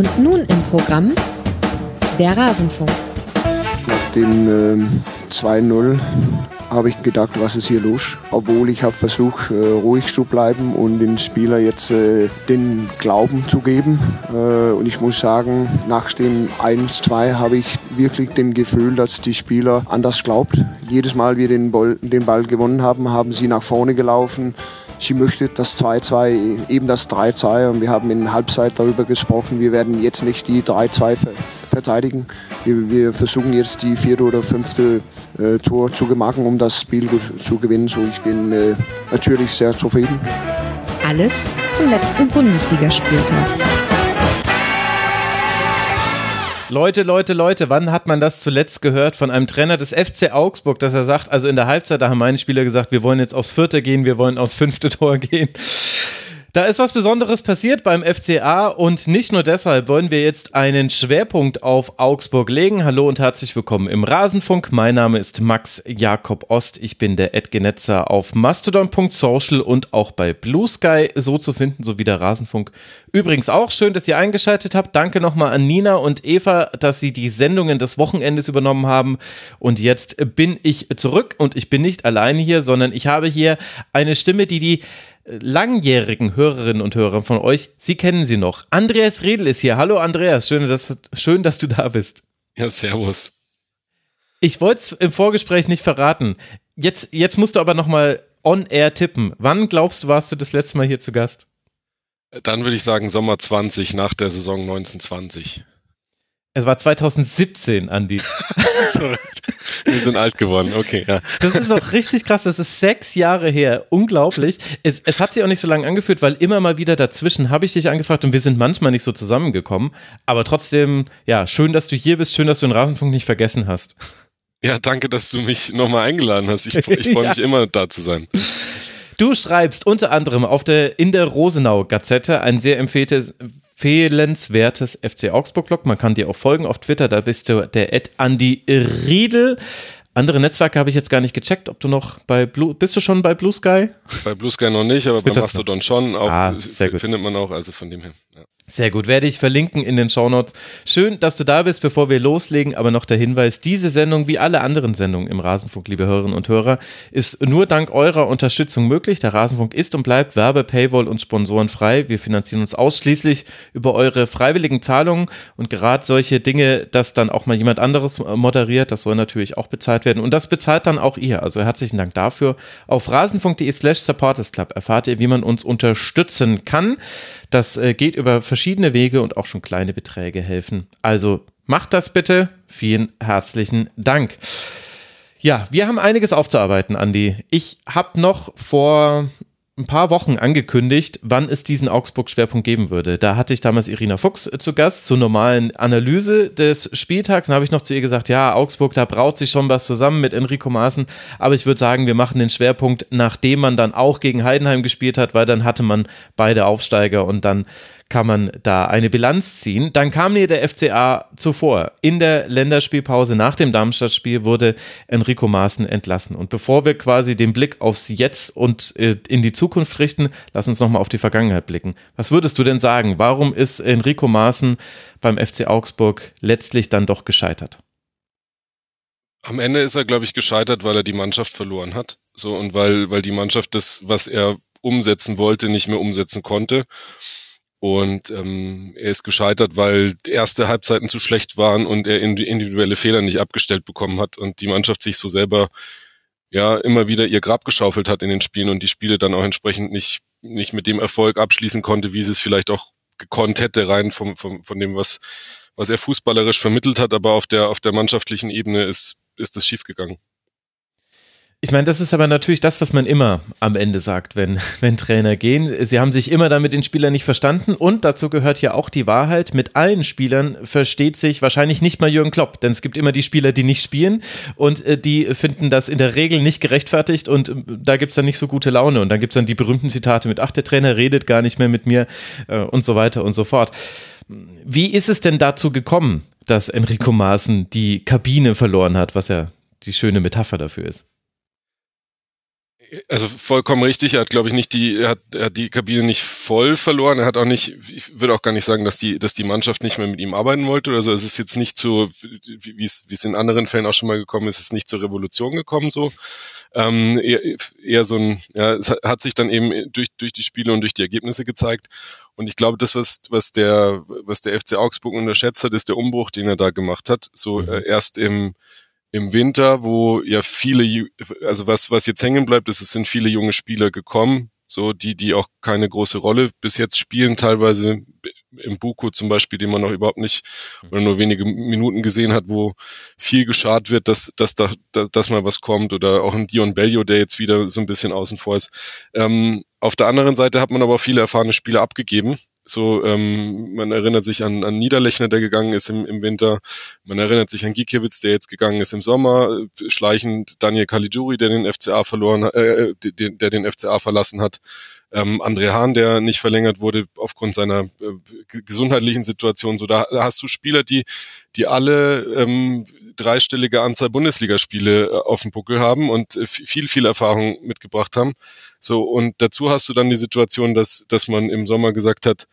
Und nun im Programm der Rasenfunk. Nach dem äh, 2-0 habe ich gedacht, was ist hier los? Obwohl ich habe versucht, äh, ruhig zu bleiben und den Spieler jetzt äh, den Glauben zu geben. Äh, und ich muss sagen, nach dem 1-2 habe ich wirklich den Gefühl, dass die Spieler anders glaubt. Jedes Mal, wir den Ball, den Ball gewonnen haben, haben sie nach vorne gelaufen. Sie möchte das 2-2, eben das 3-2 und wir haben in Halbzeit darüber gesprochen, wir werden jetzt nicht die 3-2 verteidigen. Wir, wir, versuchen jetzt die vierte oder fünfte äh, Tor zu machen, um das Spiel zu gewinnen. So, ich bin äh, natürlich sehr zufrieden. Alles zum letzten Bundesligaspieltag. Leute, Leute, Leute, wann hat man das zuletzt gehört von einem Trainer des FC Augsburg, dass er sagt, also in der Halbzeit, da haben meine Spieler gesagt, wir wollen jetzt aufs vierte gehen, wir wollen aufs fünfte Tor gehen. Da ist was Besonderes passiert beim FCA und nicht nur deshalb wollen wir jetzt einen Schwerpunkt auf Augsburg legen. Hallo und herzlich willkommen im Rasenfunk. Mein Name ist Max Jakob Ost. Ich bin der Edgenetzer auf mastodon.social und auch bei Blue Sky so zu finden, sowie der Rasenfunk. Übrigens auch schön, dass ihr eingeschaltet habt. Danke nochmal an Nina und Eva, dass sie die Sendungen des Wochenendes übernommen haben. Und jetzt bin ich zurück und ich bin nicht alleine hier, sondern ich habe hier eine Stimme, die die langjährigen Hörerinnen und Hörer von euch, Sie kennen sie noch. Andreas Redl ist hier. Hallo Andreas, schön, dass, schön, dass du da bist. Ja, servus. Ich wollte es im Vorgespräch nicht verraten. Jetzt, jetzt musst du aber nochmal on air tippen. Wann glaubst du, warst du das letzte Mal hier zu Gast? Dann würde ich sagen Sommer 20 nach der Saison 1920. Es war 2017, Andi. Wir sind alt geworden, okay, ja. Das ist auch richtig krass, das ist sechs Jahre her, unglaublich. Es, es hat sich auch nicht so lange angefühlt, weil immer mal wieder dazwischen habe ich dich angefragt und wir sind manchmal nicht so zusammengekommen. Aber trotzdem, ja, schön, dass du hier bist, schön, dass du den Rasenfunk nicht vergessen hast. Ja, danke, dass du mich nochmal eingeladen hast. Ich, ich freue mich ja. immer, da zu sein. Du schreibst unter anderem auf der, in der Rosenau-Gazette ein sehr empfehltes, empfehlenswertes FC Augsburg-Blog. Man kann dir auch folgen auf Twitter, da bist du der Ed Andy Riedel. Andere Netzwerke habe ich jetzt gar nicht gecheckt, ob du noch bei Blue, bist du schon bei Blue Sky? Bei Blue Sky noch nicht, aber bei Mastodon schon. Auch, ah, sehr gut. Findet man auch, also von dem her. Ja. Sehr gut, werde ich verlinken in den Shownotes. Schön, dass du da bist, bevor wir loslegen, aber noch der Hinweis, diese Sendung, wie alle anderen Sendungen im Rasenfunk, liebe Hörerinnen und Hörer, ist nur dank eurer Unterstützung möglich. Der Rasenfunk ist und bleibt Werbe, Paywall und Sponsoren frei. Wir finanzieren uns ausschließlich über eure freiwilligen Zahlungen und gerade solche Dinge, dass dann auch mal jemand anderes moderiert, das soll natürlich auch bezahlt werden und das bezahlt dann auch ihr. Also herzlichen Dank dafür. Auf rasenfunk.de slash supportersclub erfahrt ihr, wie man uns unterstützen kann. Das äh, geht über verschiedene Wege und auch schon kleine Beträge helfen. Also macht das bitte. Vielen herzlichen Dank. Ja, wir haben einiges aufzuarbeiten, Andi. Ich habe noch vor ein paar Wochen angekündigt, wann es diesen Augsburg-Schwerpunkt geben würde. Da hatte ich damals Irina Fuchs zu Gast zur normalen Analyse des Spieltags. Dann habe ich noch zu ihr gesagt, ja, Augsburg, da braut sich schon was zusammen mit Enrico Maaßen. Aber ich würde sagen, wir machen den Schwerpunkt, nachdem man dann auch gegen Heidenheim gespielt hat, weil dann hatte man beide Aufsteiger und dann kann man da eine Bilanz ziehen. Dann kam mir der FCA zuvor. In der Länderspielpause nach dem Darmstadt-Spiel wurde Enrico Maaßen entlassen. Und bevor wir quasi den Blick aufs Jetzt und äh, in die Zukunft richten, lass uns nochmal auf die Vergangenheit blicken. Was würdest du denn sagen? Warum ist Enrico Maaßen beim FC Augsburg letztlich dann doch gescheitert? Am Ende ist er, glaube ich, gescheitert, weil er die Mannschaft verloren hat. So, und weil, weil die Mannschaft das, was er umsetzen wollte, nicht mehr umsetzen konnte. Und ähm, er ist gescheitert, weil erste Halbzeiten zu schlecht waren und er individuelle Fehler nicht abgestellt bekommen hat und die Mannschaft sich so selber ja immer wieder ihr Grab geschaufelt hat in den Spielen und die Spiele dann auch entsprechend nicht nicht mit dem Erfolg abschließen konnte, wie sie es vielleicht auch gekonnt hätte, rein vom, vom, von dem, was, was er fußballerisch vermittelt hat, aber auf der, auf der mannschaftlichen Ebene ist, ist es schiefgegangen. Ich meine, das ist aber natürlich das, was man immer am Ende sagt, wenn, wenn Trainer gehen. Sie haben sich immer damit den Spielern nicht verstanden und dazu gehört ja auch die Wahrheit, mit allen Spielern versteht sich wahrscheinlich nicht mal Jürgen Klopp, denn es gibt immer die Spieler, die nicht spielen und äh, die finden das in der Regel nicht gerechtfertigt und äh, da gibt's dann nicht so gute Laune und dann gibt's dann die berühmten Zitate mit, ach, der Trainer redet gar nicht mehr mit mir äh, und so weiter und so fort. Wie ist es denn dazu gekommen, dass Enrico Maaßen die Kabine verloren hat, was ja die schöne Metapher dafür ist? Also vollkommen richtig. Er hat, glaube ich, nicht die, er hat, er hat die Kabine nicht voll verloren. Er hat auch nicht, ich würde auch gar nicht sagen, dass die, dass die Mannschaft nicht mehr mit ihm arbeiten wollte oder so. Es ist jetzt nicht zu, wie es, wie es in anderen Fällen auch schon mal gekommen ist, es ist nicht zur Revolution gekommen so. Ähm, eher, eher so ein, ja, es hat sich dann eben durch, durch die Spiele und durch die Ergebnisse gezeigt. Und ich glaube, das, was, was der, was der FC Augsburg unterschätzt hat, ist der Umbruch, den er da gemacht hat. So mhm. äh, erst im, im Winter, wo ja viele, also was, was jetzt hängen bleibt, ist, es sind viele junge Spieler gekommen, so die, die auch keine große Rolle bis jetzt spielen, teilweise. Im Buko zum Beispiel, den man noch überhaupt nicht oder nur wenige Minuten gesehen hat, wo viel geschart wird, dass, dass da, dass, dass mal was kommt oder auch ein Dion Bellio, der jetzt wieder so ein bisschen außen vor ist. Ähm, auf der anderen Seite hat man aber auch viele erfahrene Spieler abgegeben, so, ähm, man erinnert sich an, an Niederlechner, der gegangen ist im, im Winter. Man erinnert sich an Gikiewicz, der jetzt gegangen ist im Sommer. Schleichend Daniel Caligiuri, der den FCA verloren, äh, der, der den FCA verlassen hat. Ähm, André Hahn, der nicht verlängert wurde aufgrund seiner äh, gesundheitlichen Situation. So, da, da hast du Spieler, die, die alle ähm, dreistellige Anzahl Bundesligaspiele äh, auf dem Buckel haben und äh, viel, viel Erfahrung mitgebracht haben. So, und dazu hast du dann die Situation, dass, dass man im Sommer gesagt hat,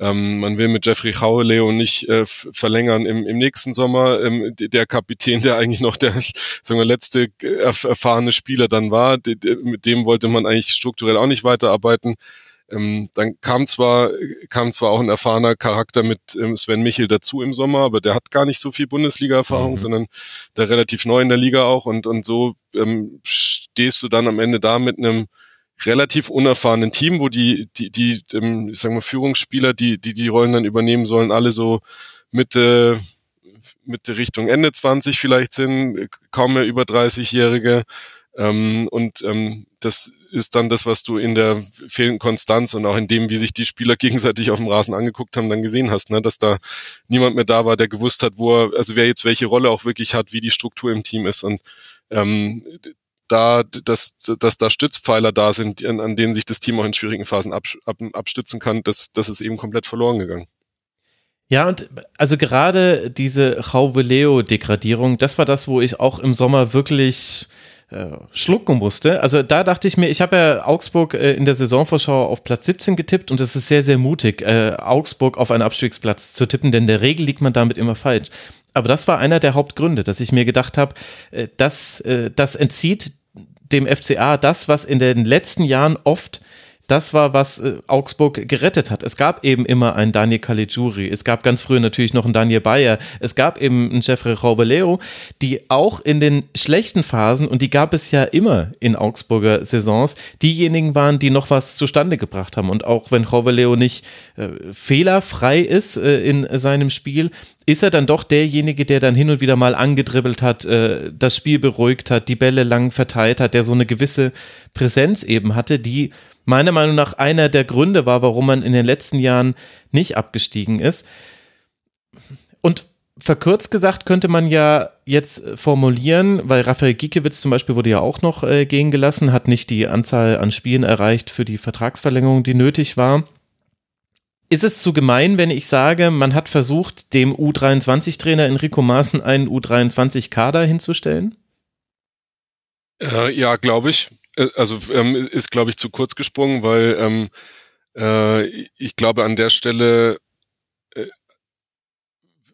ähm, man will mit Jeffrey Leo nicht äh, verlängern im, im nächsten Sommer. Ähm, der Kapitän, der eigentlich noch der sagen wir, letzte erfahrene Spieler dann war, mit dem wollte man eigentlich strukturell auch nicht weiterarbeiten. Ähm, dann kam zwar, kam zwar auch ein erfahrener Charakter mit ähm, Sven Michel dazu im Sommer, aber der hat gar nicht so viel Bundesliga-Erfahrung, mhm. sondern der relativ neu in der Liga auch und, und so ähm, stehst du dann am Ende da mit einem relativ unerfahrenen Team, wo die, die, die, ähm, ich sag mal, Führungsspieler, die, die die Rollen dann übernehmen sollen, alle so Mitte, Mitte Richtung Ende 20 vielleicht sind, kaum mehr über 30-Jährige. Ähm, und ähm, das ist dann das, was du in der fehlenden Konstanz und auch in dem, wie sich die Spieler gegenseitig auf dem Rasen angeguckt haben, dann gesehen hast, ne? dass da niemand mehr da war, der gewusst hat, wo er, also wer jetzt welche Rolle auch wirklich hat, wie die Struktur im Team ist. Und ähm, da, dass, dass da Stützpfeiler da sind, an, an denen sich das Team auch in schwierigen Phasen ab, ab, abstützen kann, das, das ist eben komplett verloren gegangen. Ja, und also gerade diese Jauveleo-Degradierung, das war das, wo ich auch im Sommer wirklich schlucken musste. Also da dachte ich mir, ich habe ja Augsburg äh, in der Saisonvorschau auf Platz 17 getippt und es ist sehr, sehr mutig, äh, Augsburg auf einen Abstiegsplatz zu tippen, denn in der Regel liegt man damit immer falsch. Aber das war einer der Hauptgründe, dass ich mir gedacht habe, äh, dass äh, das entzieht dem FCA das, was in den letzten Jahren oft das war, was äh, Augsburg gerettet hat. Es gab eben immer einen Daniel Caligiuri, es gab ganz früh natürlich noch einen Daniel Bayer, es gab eben einen Jeffrey Robeleo, die auch in den schlechten Phasen, und die gab es ja immer in Augsburger Saisons, diejenigen waren, die noch was zustande gebracht haben. Und auch wenn Robeleo nicht äh, fehlerfrei ist äh, in seinem Spiel, ist er dann doch derjenige, der dann hin und wieder mal angedribbelt hat, äh, das Spiel beruhigt hat, die Bälle lang verteilt hat, der so eine gewisse Präsenz eben hatte, die meiner Meinung nach einer der Gründe war, warum man in den letzten Jahren nicht abgestiegen ist. Und verkürzt gesagt könnte man ja jetzt formulieren, weil Raphael Giekewitz zum Beispiel wurde ja auch noch äh, gehen gelassen, hat nicht die Anzahl an Spielen erreicht für die Vertragsverlängerung, die nötig war. Ist es zu gemein, wenn ich sage, man hat versucht, dem U23-Trainer Enrico Maaßen einen U23-Kader hinzustellen? Äh, ja, glaube ich. Äh, also ähm, ist, glaube ich, zu kurz gesprungen, weil ähm, äh, ich glaube, an der Stelle äh,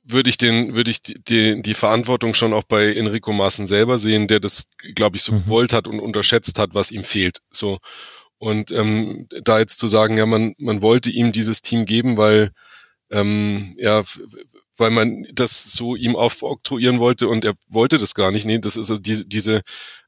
würde ich den, würde ich die, die, die Verantwortung schon auch bei Enrico Maaßen selber sehen, der das, glaube ich, so mhm. gewollt hat und unterschätzt hat, was ihm fehlt. So und ähm, da jetzt zu sagen, ja, man man wollte ihm dieses Team geben, weil ähm, ja weil man das so ihm aufoktroyieren wollte und er wollte das gar nicht. Nee, das ist also diese, diese,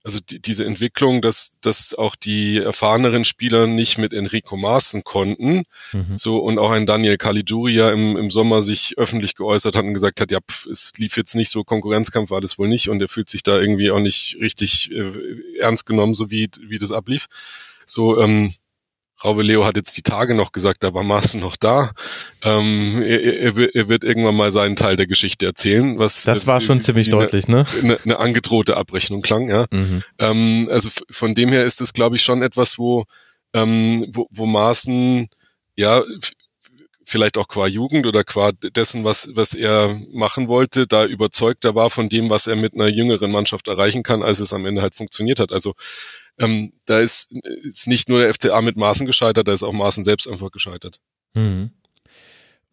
also die, diese Entwicklung, dass, dass auch die erfahreneren Spieler nicht mit Enrico Maaßen konnten. Mhm. So, und auch ein Daniel Caligiuri ja im, im Sommer sich öffentlich geäußert hat und gesagt hat, ja, pf, es lief jetzt nicht so, Konkurrenzkampf war das wohl nicht und er fühlt sich da irgendwie auch nicht richtig äh, ernst genommen, so wie, wie das ablief. So, ähm, Raube Leo hat jetzt die Tage noch gesagt, da war Maaßen noch da. Ähm, er, er, er, wird irgendwann mal seinen Teil der Geschichte erzählen. Was das war schon ziemlich deutlich, ne? Eine, eine angedrohte Abrechnung klang, ja. Mhm. Ähm, also von dem her ist es, glaube ich, schon etwas, wo, ähm, wo, wo Maaßen ja vielleicht auch qua Jugend oder qua dessen, was, was er machen wollte, da überzeugter war von dem, was er mit einer jüngeren Mannschaft erreichen kann, als es am Ende halt funktioniert hat. Also ähm, da ist, ist nicht nur der FCA mit Maßen gescheitert, da ist auch Maßen selbst einfach gescheitert. Mhm.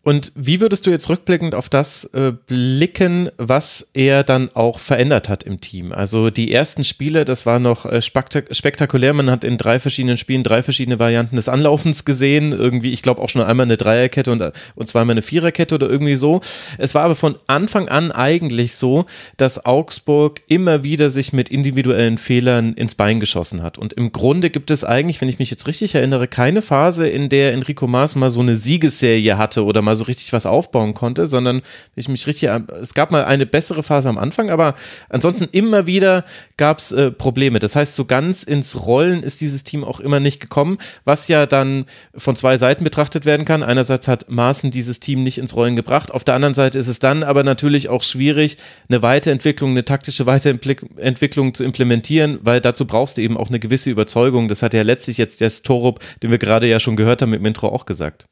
Und wie würdest du jetzt rückblickend auf das äh, blicken, was er dann auch verändert hat im Team? Also die ersten Spiele, das war noch äh, spektak spektakulär. Man hat in drei verschiedenen Spielen drei verschiedene Varianten des Anlaufens gesehen. Irgendwie, ich glaube auch schon einmal eine Dreierkette und, und zweimal eine Viererkette oder irgendwie so. Es war aber von Anfang an eigentlich so, dass Augsburg immer wieder sich mit individuellen Fehlern ins Bein geschossen hat. Und im Grunde gibt es eigentlich, wenn ich mich jetzt richtig erinnere, keine Phase, in der Enrico Maas mal so eine Siegesserie hatte oder mal so richtig was aufbauen konnte, sondern ich mich richtig, es gab mal eine bessere Phase am Anfang, aber ansonsten immer wieder gab es äh, Probleme. Das heißt, so ganz ins Rollen ist dieses Team auch immer nicht gekommen, was ja dann von zwei Seiten betrachtet werden kann. Einerseits hat Maaßen dieses Team nicht ins Rollen gebracht, auf der anderen Seite ist es dann aber natürlich auch schwierig, eine Weiterentwicklung, eine taktische Weiterentwicklung zu implementieren, weil dazu brauchst du eben auch eine gewisse Überzeugung. Das hat ja letztlich jetzt der Torup, den wir gerade ja schon gehört haben mit dem Intro auch gesagt.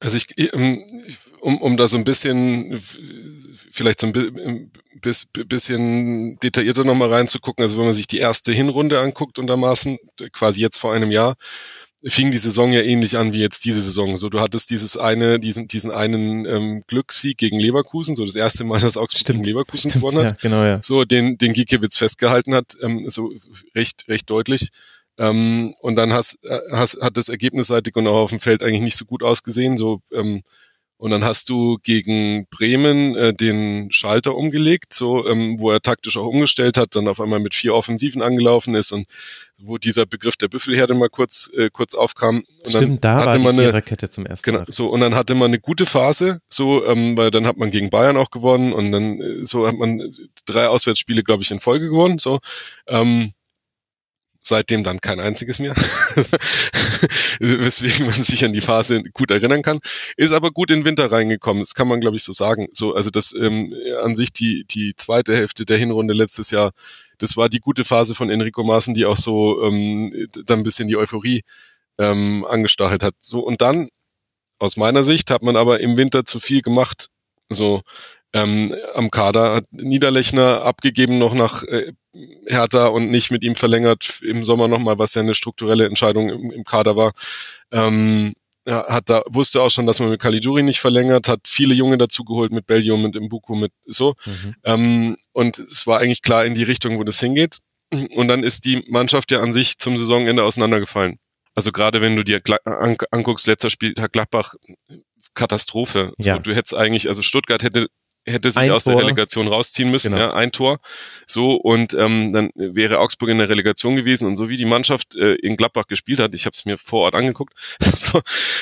Also ich, ähm, um, um da so ein bisschen, vielleicht so ein bisschen detaillierter nochmal reinzugucken, also wenn man sich die erste Hinrunde anguckt untermaßen, quasi jetzt vor einem Jahr, fing die Saison ja ähnlich an wie jetzt diese Saison. So, du hattest dieses eine, diesen, diesen einen ähm, Glückssieg gegen Leverkusen, so das erste Mal, dass Augsburg stimmt, gegen Leverkusen stimmt, gewonnen hat. Ja, genau, ja. So, den, den Giekewitz festgehalten hat, ähm, so recht, recht deutlich. Ähm, und dann hast, äh, hast, hat das ergebnisseitig und auch auf dem Feld eigentlich nicht so gut ausgesehen. So, ähm, und dann hast du gegen Bremen äh, den Schalter umgelegt, so ähm, wo er taktisch auch umgestellt hat, dann auf einmal mit vier Offensiven angelaufen ist und wo dieser Begriff der Büffelherde mal kurz äh, kurz aufkam. Und Stimmt, dann da hatte war die man eine, zum ersten genau, Mal. So und dann hatte man eine gute Phase, so ähm, weil dann hat man gegen Bayern auch gewonnen und dann äh, so hat man drei Auswärtsspiele, glaube ich, in Folge gewonnen. So ähm, seitdem dann kein einziges mehr, weswegen man sich an die Phase gut erinnern kann, ist aber gut in den Winter reingekommen, das kann man glaube ich so sagen. So, also das ähm, an sich die, die zweite Hälfte der Hinrunde letztes Jahr, das war die gute Phase von Enrico Maaßen, die auch so ähm, dann ein bisschen die Euphorie ähm, angestachelt hat. So, und dann, aus meiner Sicht, hat man aber im Winter zu viel gemacht. So, ähm, am Kader hat Niederlechner abgegeben noch nach äh, Hertha und nicht mit ihm verlängert im Sommer nochmal, was ja eine strukturelle Entscheidung im, im Kader war. Ähm, er hat da, wusste auch schon, dass man mit Caligiuri nicht verlängert, hat viele Junge dazugeholt mit Belgium, mit Mbuku, mit so. Mhm. Ähm, und es war eigentlich klar in die Richtung, wo das hingeht. Und dann ist die Mannschaft ja an sich zum Saisonende auseinandergefallen. Also gerade wenn du dir anguckst, letzter Spieltag Gladbach, Katastrophe. Ja. So, du hättest eigentlich, also Stuttgart hätte hätte sich ein aus Tor. der Relegation rausziehen müssen, genau. ja, ein Tor. So, und ähm, dann wäre Augsburg in der Relegation gewesen und so wie die Mannschaft äh, in Gladbach gespielt hat, ich habe es mir vor Ort angeguckt, so,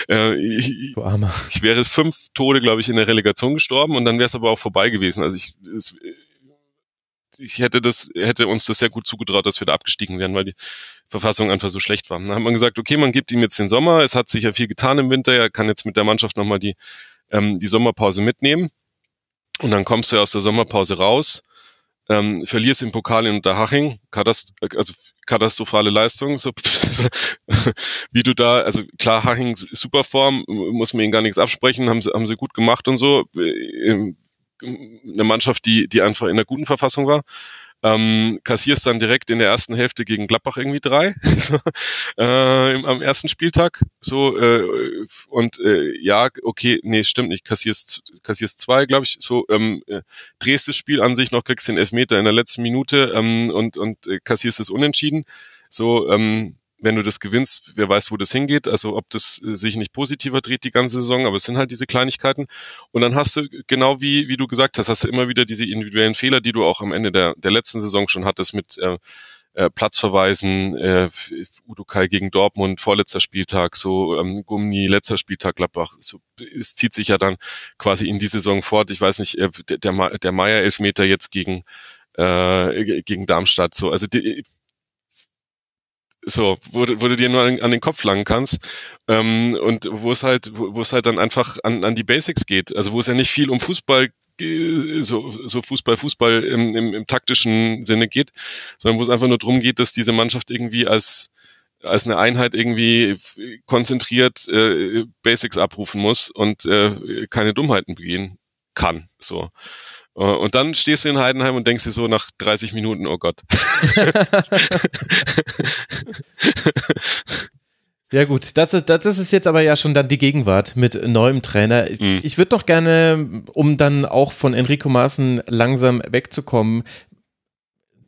äh, ich, ich wäre fünf Tode, glaube ich, in der Relegation gestorben und dann wäre es aber auch vorbei gewesen. Also ich, es, ich hätte das, hätte uns das sehr gut zugetraut, dass wir da abgestiegen wären, weil die Verfassung einfach so schlecht war. Dann hat man gesagt, okay, man gibt ihm jetzt den Sommer, es hat sich ja viel getan im Winter, er kann jetzt mit der Mannschaft nochmal die, ähm, die Sommerpause mitnehmen. Und dann kommst du aus der Sommerpause raus, ähm, verlierst im Pokal in Unterhaching, Katast also katastrophale Leistung, so wie du da, also klar, Haching super Form, muss man ihnen gar nichts absprechen, haben sie, haben sie gut gemacht und so. Äh, eine Mannschaft, die, die einfach in einer guten Verfassung war ähm, kassierst dann direkt in der ersten Hälfte gegen Gladbach irgendwie drei. So, äh, im, am ersten Spieltag. So äh, und äh, ja okay nee stimmt nicht. Kassierst kassierst zwei glaube ich. So ähm, äh, drehst das Spiel an sich noch kriegst den Elfmeter in der letzten Minute ähm, und und äh, kassierst es unentschieden. So ähm, wenn du das gewinnst, wer weiß, wo das hingeht, also ob das äh, sich nicht positiver dreht die ganze Saison, aber es sind halt diese Kleinigkeiten. Und dann hast du, genau wie, wie du gesagt hast, hast du immer wieder diese individuellen Fehler, die du auch am Ende der, der letzten Saison schon hattest mit äh, äh, Platzverweisen, äh, Udukai gegen Dortmund, vorletzter Spieltag, so ähm, Gummi, letzter Spieltag Gladbach. So, es zieht sich ja dann quasi in die Saison fort. Ich weiß nicht, äh, der, der, der Meier-Elfmeter jetzt gegen äh, gegen Darmstadt. So, also die, so, wo, wo du dir nur an, an den Kopf langen kannst ähm, und wo es halt, wo, es halt dann einfach an, an die Basics geht. Also wo es ja nicht viel um Fußball so, so Fußball, Fußball im, im, im taktischen Sinne geht, sondern wo es einfach nur darum geht, dass diese Mannschaft irgendwie als als eine Einheit irgendwie konzentriert äh, Basics abrufen muss und äh, keine Dummheiten begehen kann. So Und dann stehst du in Heidenheim und denkst dir so nach 30 Minuten, oh Gott. Ja gut, das ist, das ist jetzt aber ja schon dann die Gegenwart mit neuem Trainer. Mhm. Ich würde doch gerne, um dann auch von Enrico Maaßen langsam wegzukommen,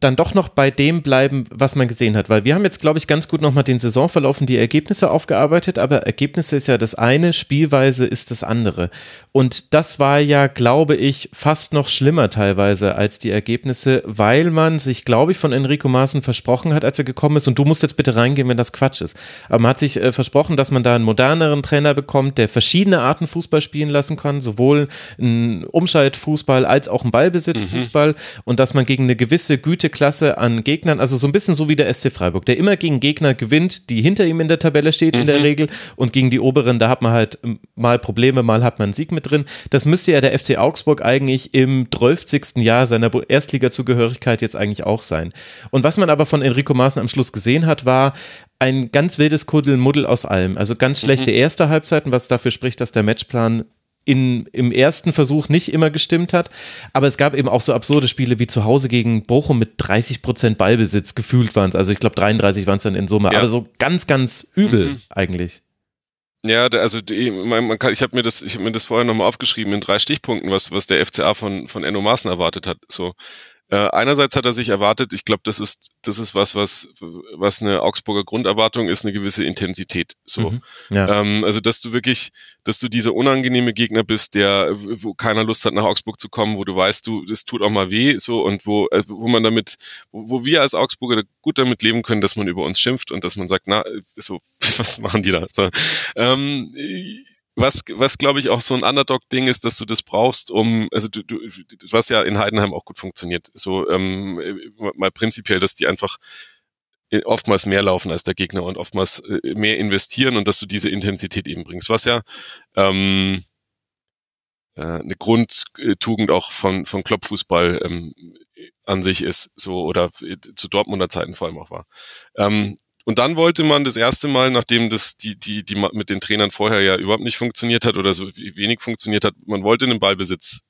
dann doch noch bei dem bleiben, was man gesehen hat. Weil wir haben jetzt, glaube ich, ganz gut nochmal den Saisonverlauf und die Ergebnisse aufgearbeitet, aber Ergebnisse ist ja das eine, Spielweise ist das andere. Und das war ja, glaube ich, fast noch schlimmer teilweise als die Ergebnisse, weil man sich, glaube ich, von Enrico Maaßen versprochen hat, als er gekommen ist, und du musst jetzt bitte reingehen, wenn das Quatsch ist. Aber man hat sich äh, versprochen, dass man da einen moderneren Trainer bekommt, der verschiedene Arten Fußball spielen lassen kann, sowohl einen Umschaltfußball als auch einen Ballbesitzfußball und dass man gegen eine gewisse Güte Klasse an Gegnern, also so ein bisschen so wie der SC Freiburg, der immer gegen Gegner gewinnt, die hinter ihm in der Tabelle steht in der Regel und gegen die oberen, da hat man halt mal Probleme, mal hat man einen Sieg mit drin. Das müsste ja der FC Augsburg eigentlich im 12. Jahr seiner Erstliga-Zugehörigkeit jetzt eigentlich auch sein. Und was man aber von Enrico Maaßen am Schluss gesehen hat, war ein ganz wildes Kuddelmuddel aus allem. Also ganz schlechte erste Halbzeiten, was dafür spricht, dass der Matchplan in, im ersten Versuch nicht immer gestimmt hat. Aber es gab eben auch so absurde Spiele wie zu Hause gegen Bochum mit 30 Prozent Ballbesitz. Gefühlt waren es. Also ich glaube 33 waren es dann in Summe. Ja. Aber so ganz, ganz übel Mhm. eigentlich. Ja, also die- man kann, ich habe mir das, ich habe mir das vorher nochmal aufgeschrieben in drei Stichpunkten, was was der FCA von von Enno Maaßen erwartet hat. So äh, einerseits hat er sich erwartet, ich glaube, das ist das ist was was was eine Augsburger Grunderwartung ist, eine gewisse Intensität. So, Mhm. Ja. ähm, also dass du wirklich, dass du dieser unangenehme Gegner bist, der wo keiner Lust hat nach Augsburg zu kommen, wo du weißt, du das tut auch mal weh, so und wo äh, wo man damit, wo, wo wir als Augsburger gut damit leben können, dass man über uns schimpft und dass man sagt, na so was machen die da? So, ähm, was, was glaube ich auch so ein Underdog-Ding ist, dass du das brauchst, um, also du, du, was ja in Heidenheim auch gut funktioniert, so ähm, mal prinzipiell, dass die einfach oftmals mehr laufen als der Gegner und oftmals äh, mehr investieren und dass du diese Intensität eben bringst, was ja ähm, äh, eine Grundtugend auch von von Kloppfußball ähm, an sich ist, so oder äh, zu Dortmunder Zeiten vor allem auch war. Ähm, und dann wollte man das erste Mal, nachdem das die, die, die mit den Trainern vorher ja überhaupt nicht funktioniert hat oder so wenig funktioniert hat, man wollte einen Ballbesitz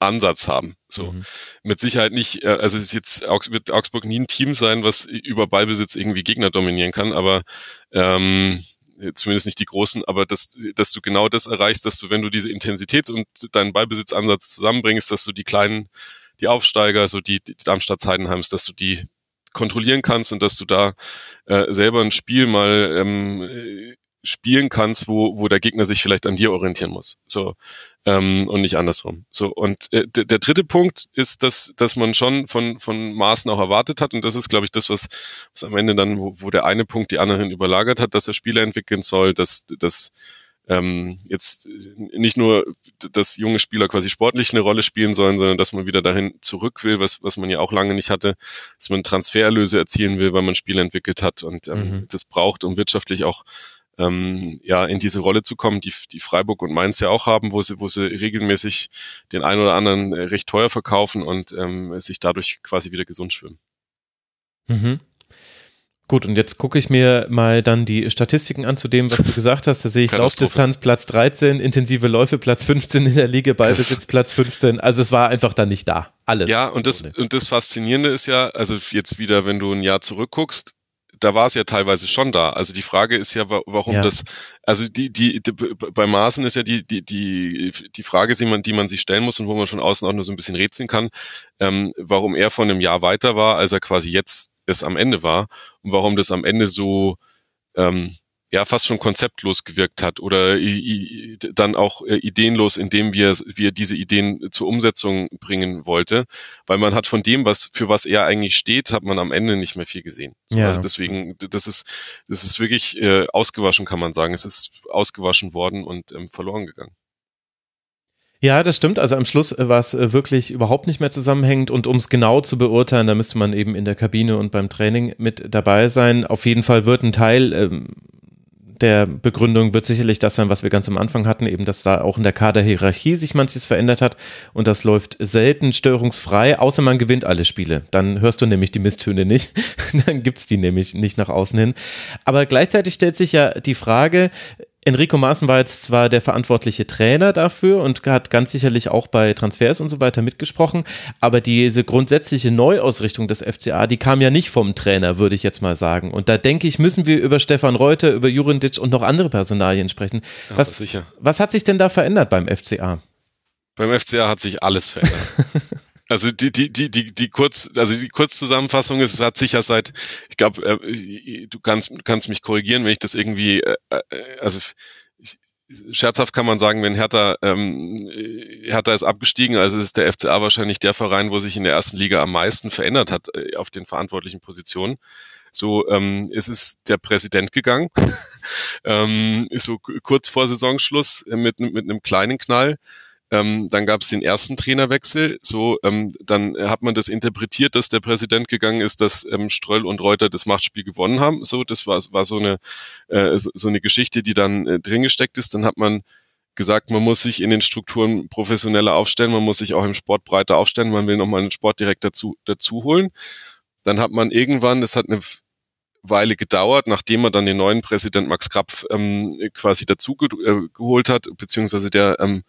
Ansatz haben. So. Mhm. Mit Sicherheit nicht, äh, also es ist jetzt wird Augsburg nie ein Team sein, was über Ballbesitz irgendwie Gegner dominieren kann, aber ähm, zumindest nicht die großen, aber dass, dass du genau das erreichst, dass du, wenn du diese Intensität und deinen Ballbesitzansatz zusammenbringst, dass du die kleinen, die Aufsteiger, so die, die Darmstadt Heidenheims, dass du die kontrollieren kannst und dass du da äh, selber ein Spiel mal ähm, äh, spielen kannst, wo, wo der Gegner sich vielleicht an dir orientieren muss. So ähm, und nicht andersrum. So und äh, der, dritte Punkt ist, dass dass man schon von von Maaßen auch erwartet hat und das ist, glaube ich, das, was, was am Ende dann, wo, wo der eine Punkt die anderen überlagert hat, dass er Spieler entwickeln soll, dass dass ähm, jetzt nicht nur, dass junge Spieler quasi sportlich eine Rolle spielen sollen, sondern dass man wieder dahin zurück will, was, was man ja auch lange nicht hatte, dass man Transfererlöse erzielen will, weil man Spieler entwickelt hat und ähm, Mhm. das braucht, um wirtschaftlich auch ähm, ja in diese Rolle zu kommen, die, die Freiburg und Mainz ja auch haben, wo sie, wo sie regelmäßig den einen oder anderen äh, recht teuer verkaufen und ähm, sich dadurch quasi wieder gesund schwimmen. Mhm. Gut, und jetzt gucke ich mir mal dann die Statistiken an zu dem, was du gesagt hast. Da sehe ich. Laufdistanz Platz 13, intensive Läufe Platz 15 in der Liga, Ballbesitz Platz 15. Also es war einfach dann nicht da. Alles. Ja, und das, und das Faszinierende ist ja, also jetzt wieder, wenn du ein Jahr zurückguckst, da war es ja teilweise schon da. Also die Frage ist ja, wa- warum Ja. das, also die, die, die, bei Maßen ist ja die, die, die, die Frage, die man, die man sich stellen muss und wo man von außen auch nur so ein bisschen rätseln kann, ähm, warum er von einem Jahr weiter war, als er quasi jetzt es am Ende war und warum das am Ende so, ähm, ja, fast schon konzeptlos gewirkt hat oder i, i, dann auch äh, ideenlos, indem wir, wir diese Ideen zur Umsetzung bringen wollte, weil man hat von dem, was, für was er eigentlich steht, hat man am Ende nicht mehr viel gesehen. So, Ja. Also deswegen, das ist, das ist wirklich äh, ausgewaschen, kann man sagen. Es ist ausgewaschen worden und ähm, verloren gegangen. Ja, das stimmt. Also am Schluss äh, war es äh, wirklich überhaupt nicht mehr zusammenhängend und um es genau zu beurteilen, da müsste man eben in der Kabine und beim Training mit dabei sein. Auf jeden Fall wird ein Teil ähm, der Begründung wird sicherlich das sein, was wir ganz am Anfang hatten, eben, dass da auch in der Kaderhierarchie sich manches verändert hat und das läuft selten störungsfrei, außer man gewinnt alle Spiele. Dann hörst du nämlich die Misstöne nicht, dann gibt's die nämlich nicht nach außen hin. Aber gleichzeitig stellt sich ja die Frage, Enrico Maaßen war jetzt zwar der verantwortliche Trainer dafür und hat ganz sicherlich auch bei Transfers und so weiter mitgesprochen, aber diese grundsätzliche Neuausrichtung des FCA, die kam ja nicht vom Trainer, würde ich jetzt mal sagen. Und da denke ich, müssen wir über Stefan Reuter, über Jurindic und noch andere Personalien sprechen. Was, sicher. was hat sich denn da verändert beim FCA? Beim FCA hat sich alles verändert. Also die die die die die kurz also die Kurzzusammenfassung ist es hat sich ja seit ich glaube äh, du kannst kannst mich korrigieren wenn ich das irgendwie äh, äh also scherzhaft kann man sagen wenn Hertha ähm, Hertha ist abgestiegen also ist der FCA wahrscheinlich der Verein wo sich in der ersten Liga am meisten verändert hat äh, auf den verantwortlichen Positionen. So ähm, es ist der Präsident gegangen ähm, ist so kurz vor Saisonschluss mit mit einem kleinen Knall ähm, dann gab es den ersten Trainerwechsel. So, ähm, dann hat man das interpretiert, dass der Präsident gegangen ist, dass ähm, Ströll und Reuter das Machtspiel gewonnen haben. So, das war, war so eine äh, so, eine Geschichte, die dann äh, drin gesteckt ist. Dann hat man gesagt, man muss sich in den Strukturen professioneller aufstellen, man muss sich auch im Sport breiter aufstellen, man will nochmal einen Sportdirekt dazu, dazu holen. Dann hat man irgendwann, das hat eine Weile gedauert, nachdem man dann den neuen Präsident Max Krapf ähm, quasi dazu ge äh, geholt hat, beziehungsweise der ähm, äh,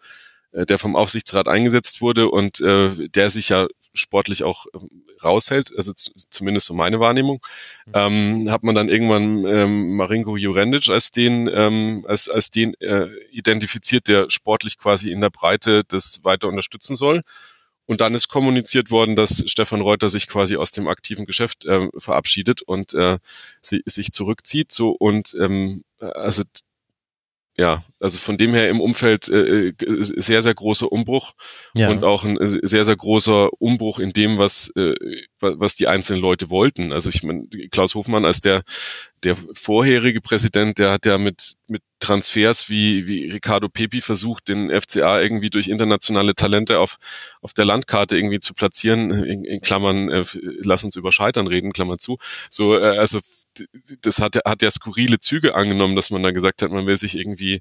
der vom Aufsichtsrat eingesetzt wurde und äh, der sich ja sportlich auch ähm, raushält, also zumindest so meine Wahrnehmung, mhm. ähm, hat man dann irgendwann ähm, Marinko Jurendic als den ähm, als als den äh, identifiziert, der sportlich quasi in der Breite das weiter unterstützen soll. Und dann ist kommuniziert worden, dass Stefan Reuter sich quasi aus dem aktiven Geschäft äh, verabschiedet und äh, sie, sich zurückzieht. So und ähm, also ja, also von dem her im Umfeld äh, äh sehr, sehr großer Umbruch ja. und auch ein äh, sehr, sehr großer Umbruch in dem, was, äh, was die einzelnen Leute wollten. Also ich meine, Klaus Hofmann als der, der vorherige Präsident, der hat ja mit, mit Transfers wie, wie Ricardo Pepi versucht, den FCA irgendwie durch internationale Talente auf, auf der Landkarte irgendwie zu platzieren, in, in Klammern, äh, lass uns über Scheitern reden, Klammern zu. So, äh, also das hat, hat ja skurrile Züge angenommen, dass man da gesagt hat, man will sich irgendwie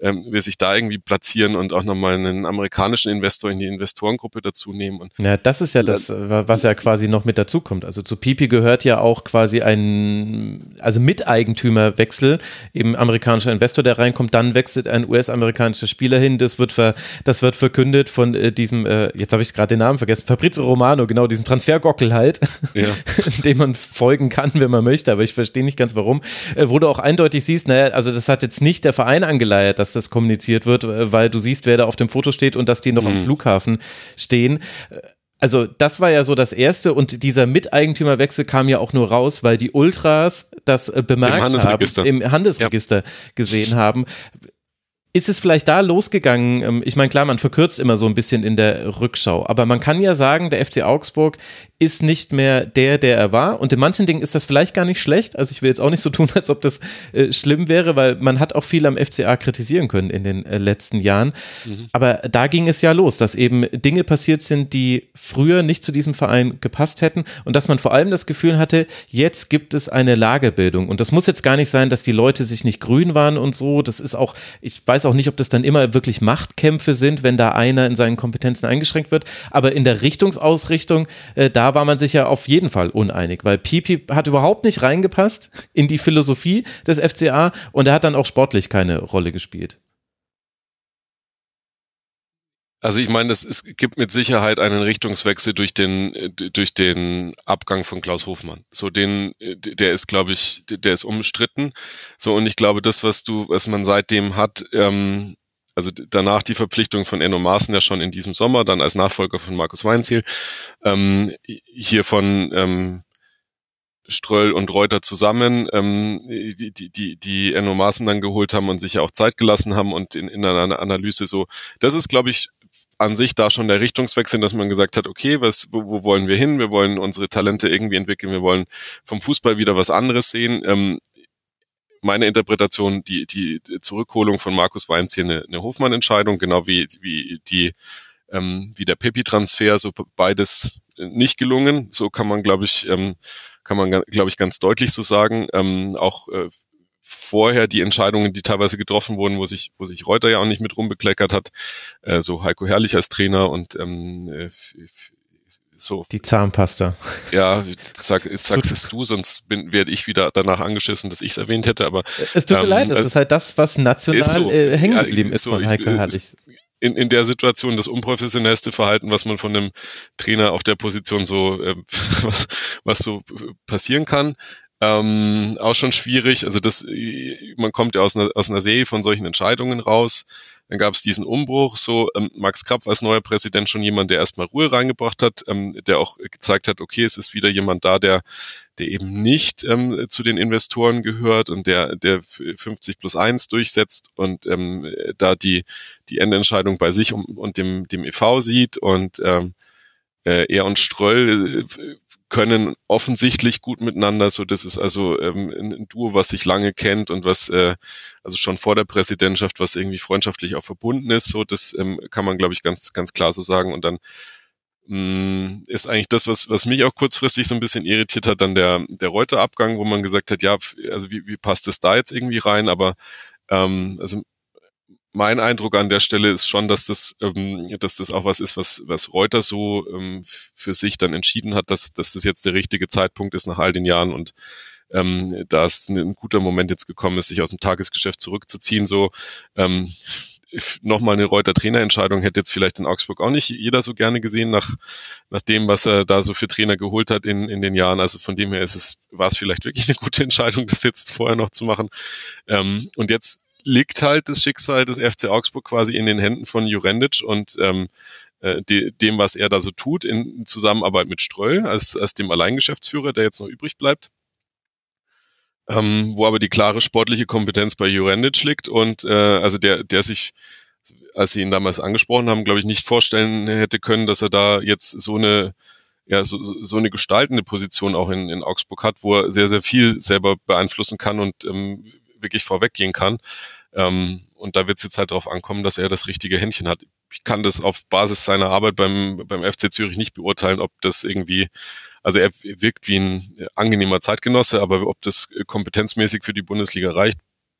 ähm, will sich da irgendwie platzieren und auch nochmal einen amerikanischen Investor in die Investorengruppe dazu nehmen. Und ja, das ist ja das, was ja quasi noch mit dazu kommt. Also zu Pipi gehört ja auch quasi ein, also Miteigentümerwechsel, eben amerikanischer Investor, der reinkommt, dann wechselt ein US-amerikanischer Spieler hin. Das wird, ver, das wird verkündet von äh, diesem, äh, jetzt habe ich gerade den Namen vergessen, Fabrizio Romano, genau, diesem Transfergockel halt, ja. dem man folgen kann, wenn man möchte, aber ich verstehe nicht ganz warum. Äh, wo du auch eindeutig siehst, naja, also das hat jetzt nicht der Verein angeleiert, dass dass das kommuniziert wird, äh, weil du siehst, wer da auf dem Foto steht und dass die noch mhm. am Flughafen stehen. Also das war ja so das erste und dieser Miteigentümerwechsel kam ja auch nur raus, weil die Ultras das äh, bemerkt Im Handelsregister. haben, im Handelsregister ja. gesehen haben ist es vielleicht da losgegangen? Ähm, ich meine, klar, man verkürzt immer so ein bisschen in der Rückschau, aber man kann ja sagen, der FC Augsburg ist nicht mehr der, der er war. Und in manchen Dingen ist das vielleicht gar nicht schlecht. Also ich will jetzt auch nicht so tun, als ob das äh, schlimm wäre, weil man hat auch viel am FCA kritisieren können in den äh, letzten Jahren. Mhm. Aber da ging es ja los, dass eben Dinge passiert sind, die früher nicht zu diesem Verein gepasst hätten und dass man vor allem das Gefühl hatte, jetzt gibt es eine Lagerbildung. Und das muss jetzt gar nicht sein, dass die Leute sich nicht grün waren und so. Das ist auch, ich weiß auch nicht, ob das dann immer wirklich Machtkämpfe sind, wenn da einer in seinen Kompetenzen eingeschränkt wird. Aber in der Richtungsausrichtung, äh, da war man sich ja auf jeden Fall uneinig, weil Pipi hat überhaupt nicht reingepasst in die Philosophie des FCA und er hat dann auch sportlich keine Rolle gespielt. Also ich meine, es, gibt mit Sicherheit einen Richtungswechsel durch den durch den Abgang von Klaus Hofmann. So den, der ist, glaube ich, der ist umstritten. So und ich glaube, das, was du, was man seitdem hat, ähm, also danach die Verpflichtung von Enno Maaßen ja schon in diesem Sommer, dann als Nachfolger von Markus Weinziel, ähm, hier von ähm, Ströll und Reuter zusammen, ähm, die, die, die, die Enno Maaßen dann geholt haben und sich ja auch Zeit gelassen haben und in, in einer Analyse so, das ist, glaube ich, an sich da schon der Richtungswechsel, dass man gesagt hat, okay, was, wo, wo wollen wir hin? Wir wollen unsere Talente irgendwie entwickeln, wir wollen vom Fußball wieder was anderes sehen. Ähm, meine Interpretation, die, die Zurückholung von Markus Weinz hier eine, eine Hofmann-Entscheidung, genau wie, wie die, ähm, wie der Pepi-Transfer, so beides nicht gelungen. So kann man, glaube ich, ähm, kann man, glaube ich, ganz deutlich so sagen. Ähm, auch äh, vorher die Entscheidungen, die teilweise getroffen wurden, wo sich, wo sich Reuter ja auch nicht mit rumbekleckert hat, äh, so Heiko Herrlich als Trainer und ähm, äh, so. Die Zahnpasta. Ja, sag, sagst es du, sonst werde ich wieder danach angeschissen, dass ich es erwähnt hätte, aber. Es tut mir ähm, leid, das ist halt das, was national so, äh, hängen geblieben ja, ist so, von Heiko Herrlich. In, in der Situation das unprofessionellste Verhalten, was man von einem Trainer auf der Position so, äh, was, was so passieren kann. Ähm, auch schon schwierig. Also das, man kommt ja aus einer, aus einer Serie von solchen Entscheidungen raus. Dann gab es diesen Umbruch. So ähm, Max Krapf als neuer Präsident schon jemand, der erstmal Ruhe reingebracht hat, ähm, der auch gezeigt hat, okay, es ist wieder jemand da, der der eben nicht ähm, zu den Investoren gehört und der der 50 plus 1 durchsetzt und ähm, da die die Endentscheidung bei sich und, und dem dem EV sieht und ähm, äh, er und Ströll äh, können offensichtlich gut miteinander. So, das ist also ähm, ein Duo, was sich lange kennt und was äh, also schon vor der Präsidentschaft, was irgendwie freundschaftlich auch verbunden ist. So, das ähm, kann man, glaube ich, ganz ganz klar so sagen. Und dann mh, mm, ist eigentlich das, was was mich auch kurzfristig so ein bisschen irritiert hat, dann der der Reuter-Abgang, wo man gesagt hat, ja, also wie, wie passt es da jetzt irgendwie rein? Aber ähm, also mein Eindruck an der Stelle ist schon, dass das, ähm, dass das auch was ist, was, was Reuters so ähm, für sich dann entschieden hat, dass, dass das jetzt der richtige Zeitpunkt ist nach all den Jahren und ähm, da ist ein guter Moment jetzt gekommen ist, sich aus dem Tagesgeschäft zurückzuziehen. So ähm, nochmal eine Reuter Trainerentscheidung hätte jetzt vielleicht in Augsburg auch nicht jeder so gerne gesehen nach, nach dem, was er da so für Trainer geholt hat in, in den Jahren. Also von dem her ist es, war es vielleicht wirklich eine gute Entscheidung, das jetzt vorher noch zu machen. Ähm, und jetzt liegt halt das Schicksal des FC Augsburg quasi in den Händen von Jurendic und ähm, äh, de, dem, was er da so tut, in Zusammenarbeit mit Ströll als, als dem Alleingeschäftsführer, der jetzt noch übrig bleibt. Ähm, wo aber die klare sportliche Kompetenz bei Jurendic liegt und äh, also der, der sich, als sie ihn damals angesprochen haben, glaube ich, nicht vorstellen hätte können, dass er da jetzt so eine ja, so, so eine gestaltende Position auch in, in Augsburg hat, wo er sehr, sehr viel selber beeinflussen kann und ähm, wirklich vorweggehen kann. Ähm, und da wird es jetzt halt darauf ankommen, dass er das richtige Händchen hat. Ich kann das auf Basis seiner Arbeit beim, beim FC Zürich nicht beurteilen, ob das irgendwie, also er wirkt wie ein angenehmer Zeitgenosse, aber ob das kompetenzmäßig für die Bundesliga reicht,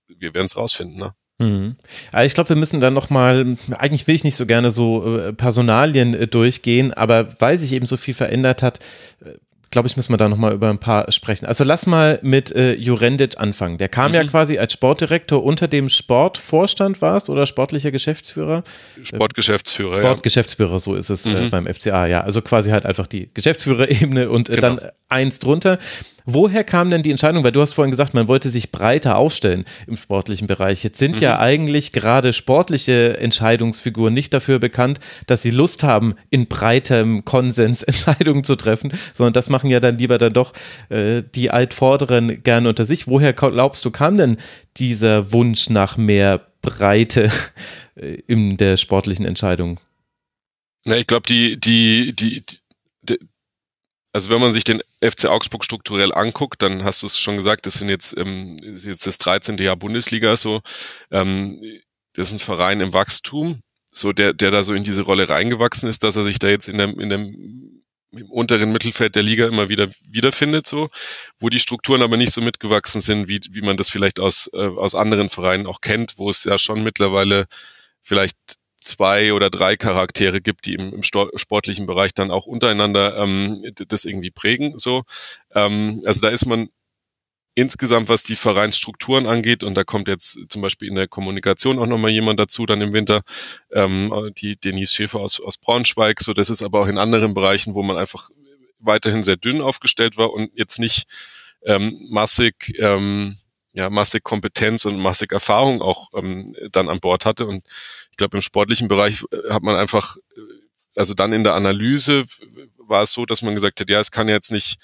wir werden es rausfinden. Ne? Mhm. Also ich glaube, wir müssen dann nochmal, eigentlich will ich nicht so gerne so äh, Personalien äh, durchgehen, aber weil sich eben so viel verändert hat, äh, glaube ich, müssen wir da nochmal über ein paar sprechen. Also lass mal mit äh, Jurendic anfangen. Der kam mhm. ja quasi als Sportdirektor unter dem Sportvorstand war es oder sportlicher Geschäftsführer? Sportgeschäftsführer, Sportgeschäftsführer, so ist es äh, mhm. äh, beim FCA, ja. Also quasi halt einfach die Geschäftsführerebene und äh, genau. dann eins drunter. Woher kam denn die Entscheidung? Weil du hast vorhin gesagt, man wollte sich breiter aufstellen im sportlichen Bereich. Jetzt sind mhm. ja eigentlich gerade sportliche Entscheidungsfiguren nicht dafür bekannt, dass sie Lust haben, in breitem Konsens Entscheidungen zu treffen, sondern das machen ja dann lieber dann doch äh, die Altvorderen gerne unter sich. Woher glaubst du, kam denn dieser Wunsch nach mehr Breite äh, in der sportlichen Entscheidung? Na, ich glaube, die, die, die, die, also wenn man sich den FC Augsburg strukturell anguckt, dann hast du es schon gesagt, das sind jetzt, ähm, jetzt das 13. Jahr Bundesliga so. Ähm, das ist ein Verein im Wachstum, so der, der da so in diese Rolle reingewachsen ist, dass er sich da jetzt in dem, in dem im unteren Mittelfeld der Liga immer wieder wiederfindet, so, wo die Strukturen aber nicht so mitgewachsen sind, wie, wie man das vielleicht aus, äh, aus anderen Vereinen auch kennt, wo es ja schon mittlerweile vielleicht zwei oder drei Charaktere gibt, die im, im sportlichen Bereich dann auch untereinander ähm, das irgendwie prägen. So, ähm, also da ist man insgesamt, was die Vereinsstrukturen angeht, und da kommt jetzt zum Beispiel in der Kommunikation auch nochmal jemand dazu, dann im Winter, ähm, die Denise Schäfer aus, aus Braunschweig, so das ist aber auch in anderen Bereichen, wo man einfach weiterhin sehr dünn aufgestellt war und jetzt nicht ähm, massig ähm, ja, massig Kompetenz und massig Erfahrung auch ähm, dann an Bord hatte. Und glaube, im sportlichen Bereich äh, hat man einfach, äh, also dann in der Analyse war es so, dass man gesagt hat, ja, es kann jetzt nicht,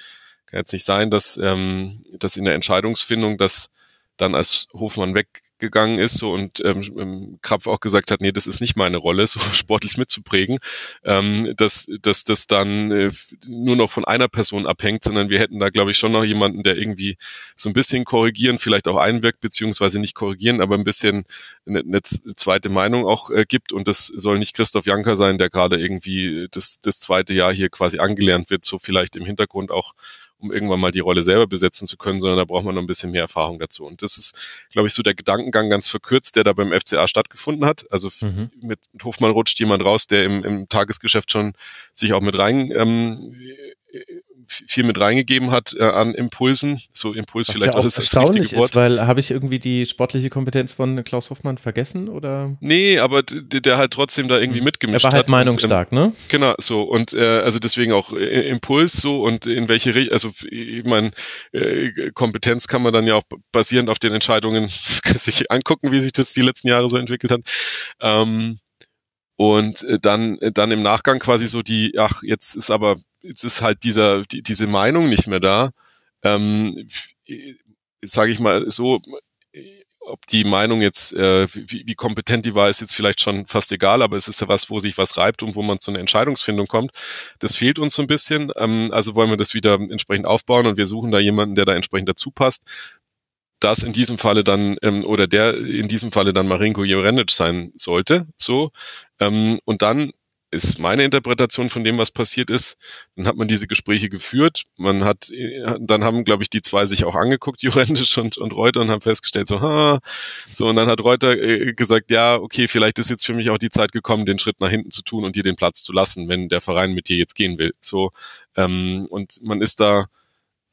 kann jetzt nicht sein, dass, ähm, dass in der Entscheidungsfindung, dass dann als Hofmann weg gegangen ist so, und ähm, Krapf auch gesagt hat, nee, das ist nicht meine Rolle, so sportlich mitzuprägen, ähm, dass, dass das dann äh, nur noch von einer Person abhängt, sondern wir hätten da, glaube ich, schon noch jemanden, der irgendwie so ein bisschen korrigieren, vielleicht auch einwirkt, beziehungsweise nicht korrigieren, aber ein bisschen eine, eine zweite Meinung auch äh, gibt. Und das soll nicht Christoph Janker sein, der gerade irgendwie das, das zweite Jahr hier quasi angelernt wird, so vielleicht im Hintergrund auch um irgendwann mal die Rolle selber besetzen zu können, sondern da braucht man noch ein bisschen mehr Erfahrung dazu. Und das ist, glaube ich, so der Gedankengang ganz verkürzt, der da beim FCA stattgefunden hat. Also mhm. mit Hofmann rutscht jemand raus, der im, im Tagesgeschäft schon sich auch mit rein ähm, viel mit reingegeben hat äh, an Impulsen. So Impuls Was vielleicht ja auch das, das richtige Wort. Ist, weil habe ich irgendwie die sportliche Kompetenz von Klaus Hoffmann vergessen oder? Nee, aber der halt trotzdem da irgendwie hm. mitgemischt hat. Er war halt meinungsstark, und, ähm, ne? Genau, so und äh, also deswegen auch äh, Impuls so und in welche Richtung, also ich meine, äh, Kompetenz kann man dann ja auch basierend auf den Entscheidungen sich angucken, wie sich das die letzten Jahre so entwickelt hat. Ähm, und äh, dann äh, dann im Nachgang quasi so die ach jetzt ist aber jetzt ist halt dieser die, diese Meinung nicht mehr da. Ähm, sage ich mal so ob die Meinung jetzt äh, wie, wie kompetent die war ist jetzt vielleicht schon fast egal aber es ist ja was wo sich was reibt und wo man zu einer Entscheidungsfindung kommt. Das fehlt uns so ein bisschen. Ähm, also wollen wir das wieder entsprechend aufbauen und wir suchen da jemanden der da entsprechend dazu passt. Das in diesem Falle dann ähm, oder der in diesem Falle dann Marinko Jorenic sein sollte. So. Ähm, und dann ist meine Interpretation von dem, was passiert ist. Dann hat man diese Gespräche geführt. Man hat, dann haben, glaube ich, die zwei sich auch angeguckt, Jorentisch und, und Reuter, und haben festgestellt, so, ha, so, und dann hat Reuter äh, gesagt, ja, okay, vielleicht ist jetzt für mich auch die Zeit gekommen, den Schritt nach hinten zu tun und dir den Platz zu lassen, wenn der Verein mit dir jetzt gehen will. So, ähm, und man ist da,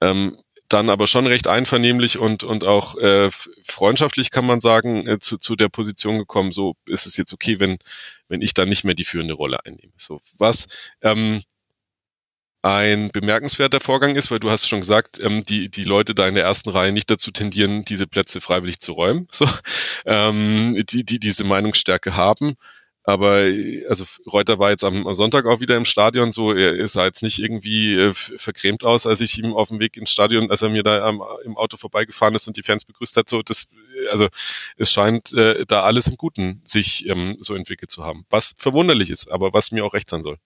ähm, dann aber schon recht einvernehmlich und, und auch äh, freundschaftlich, kann man sagen, äh, zu, zu der Position gekommen, so ist es jetzt okay, wenn, wenn ich dann nicht mehr die führende Rolle einnehme. So, was ähm, ein bemerkenswerter Vorgang ist, weil du hast schon gesagt, ähm, die, die Leute da in der ersten Reihe nicht dazu tendieren, diese Plätze freiwillig zu räumen, so, ähm, die, die diese Meinungsstärke haben. Aber also Reuter war jetzt am Sonntag auch wieder im Stadion, so er sah jetzt nicht irgendwie äh, vergrämt aus, als ich ihm auf dem Weg ins Stadion, als er mir da am, im Auto vorbeigefahren ist und die Fans begrüßt hat. So, das, also es scheint äh, da alles im Guten sich ähm, so entwickelt zu haben, was verwunderlich ist, aber was mir auch recht sein soll.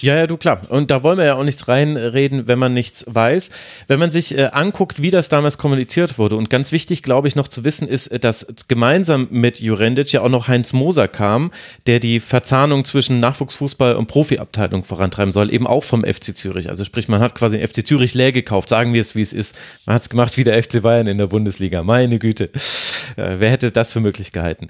Ja, ja, du klar. Und da wollen wir ja auch nichts reinreden, wenn man nichts weiß. Wenn man sich äh, anguckt, wie das damals kommuniziert wurde, und ganz wichtig, glaube ich, noch zu wissen, ist, äh, dass gemeinsam mit Jurendic ja auch noch Heinz Moser kam, der die Verzahnung zwischen Nachwuchsfußball und Profiabteilung vorantreiben soll, eben auch vom FC Zürich. Also sprich, man hat quasi den FC Zürich leer gekauft, sagen wir es, wie es ist. Man hat es gemacht wie der FC Bayern in der Bundesliga. Meine Güte. Äh, wer hätte das für möglich gehalten?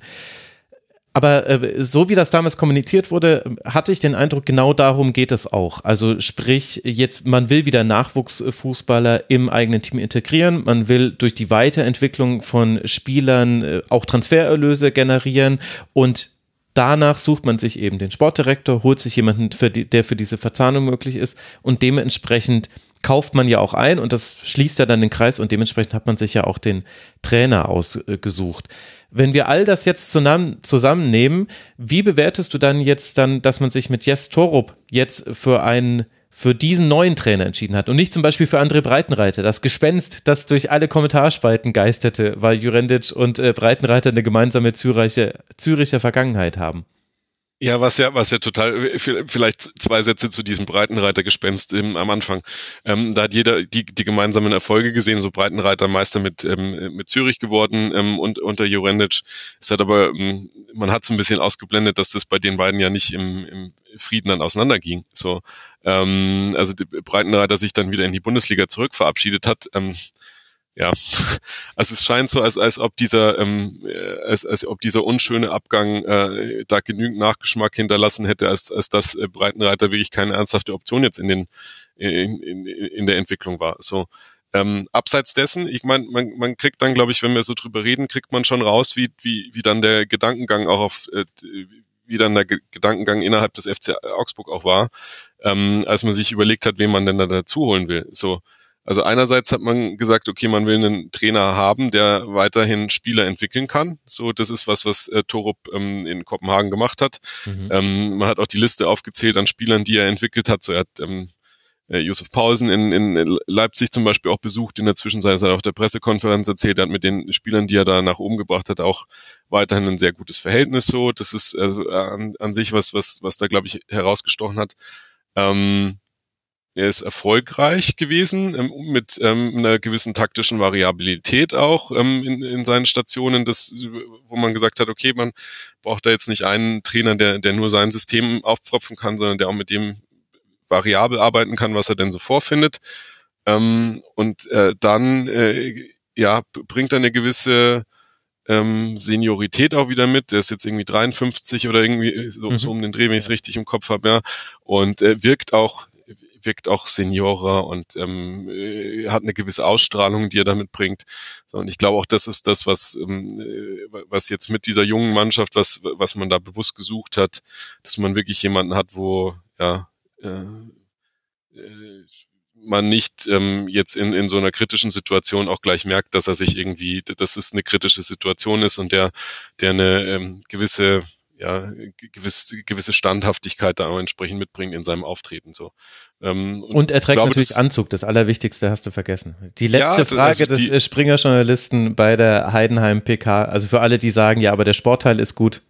Aber äh, so wie das damals kommuniziert wurde, hatte ich den Eindruck, genau darum geht es auch. Also sprich, jetzt, man will wieder Nachwuchsfußballer im eigenen Team integrieren, man will durch die Weiterentwicklung von Spielern äh, auch Transfererlöse generieren und danach sucht man sich eben den Sportdirektor, holt sich jemanden, für die, der für diese Verzahnung möglich ist und dementsprechend kauft man ja auch ein und das schließt ja dann den Kreis und dementsprechend hat man sich ja auch den Trainer ausgesucht. Wenn wir all das jetzt zusammennehmen, wie bewertest du dann jetzt dann, dass man sich mit Jes Torup jetzt für einen für diesen neuen Trainer entschieden hat und nicht zum Beispiel für André Breitenreiter, das Gespenst, das durch alle Kommentarspalten geisterte, weil Jurendic und äh, Breitenreiter eine gemeinsame Züricher, Züricher Vergangenheit haben. Ja, was ja, was ja total, vielleicht zwei Sätze zu diesem Breitenreitergespenst im, am Anfang. Ähm, da hat jeder die, die gemeinsamen Erfolge gesehen, so Breitenreiter Meister mit, ähm, mit Zürich geworden ähm, und unter Jurendic. Es hat aber, ähm, man hat so ein bisschen ausgeblendet, dass das bei den beiden ja nicht im, im Frieden dann auseinanderging. So, ähm, also Breitenreiter sich dann wieder in die Bundesliga zurück verabschiedet hat. Ähm, ja, also es scheint so, als, als ob dieser, ähm, äh, als, als ob dieser unschöne Abgang äh, da genügend Nachgeschmack hinterlassen hätte, als, als dass äh, Breitenreiter wirklich keine ernsthafte Option jetzt in den in, in, in der Entwicklung war. So ähm, abseits dessen, ich meine, man, man kriegt dann, glaube ich, wenn wir so drüber reden, kriegt man schon raus, wie wie wie dann der Gedankengang auch auf äh, wie dann der Gedankengang innerhalb des FC Augsburg auch war, ähm, als man sich überlegt hat, wen man denn da dazu holen will. So also einerseits hat man gesagt, okay, man will einen Trainer haben, der weiterhin Spieler entwickeln kann. So, das ist was, was äh, Torup ähm, in Kopenhagen gemacht hat. Mhm. Ähm, man hat auch die Liste aufgezählt an Spielern, die er entwickelt hat. So, er hat ähm, äh, Josef Paulsen in, in Leipzig zum Beispiel auch besucht, in der Zwischenzeit hat er auf der Pressekonferenz erzählt, er hat mit den Spielern, die er da nach oben gebracht hat, auch weiterhin ein sehr gutes Verhältnis. So, das ist also an, an sich was, was, was da glaube ich herausgestochen hat. Ähm, er ist erfolgreich gewesen ähm, mit ähm, einer gewissen taktischen Variabilität auch ähm, in, in seinen Stationen, das, wo man gesagt hat, okay, man braucht da jetzt nicht einen Trainer, der, der nur sein System aufpropfen kann, sondern der auch mit dem variabel arbeiten kann, was er denn so vorfindet. Ähm, und äh, dann äh, ja bringt er eine gewisse ähm, Seniorität auch wieder mit. Der ist jetzt irgendwie 53 oder irgendwie so, mhm. so um den Dreh, wenn ich es richtig im Kopf habe, ja. Und äh, wirkt auch wirkt auch seniorer und ähm, äh, hat eine gewisse Ausstrahlung, die er damit bringt. Und ich glaube auch, das ist das, was ähm, äh, was jetzt mit dieser jungen Mannschaft, was was man da bewusst gesucht hat, dass man wirklich jemanden hat, wo ja äh, äh, man nicht ähm, jetzt in, in so einer kritischen Situation auch gleich merkt, dass er sich irgendwie, dass es eine kritische Situation ist und der, der eine ähm, gewisse ja, gewisse, gewisse Standhaftigkeit da auch entsprechend mitbringt in seinem Auftreten so. Ähm, und, und, er trägt glaube, natürlich das, Anzug, das Allerwichtigste hast du vergessen. Die letzte ja, Frage also des Springer-Journalisten bei der Heidenheim PK, also für alle, die sagen, ja, aber der Sportteil ist gut.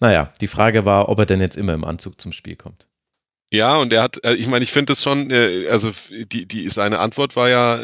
Naja, die Frage war, ob er denn jetzt immer im Anzug zum Spiel kommt. Ja, und er hat, äh, ich meine, ich finde das schon, äh, also die, die seine Antwort war ja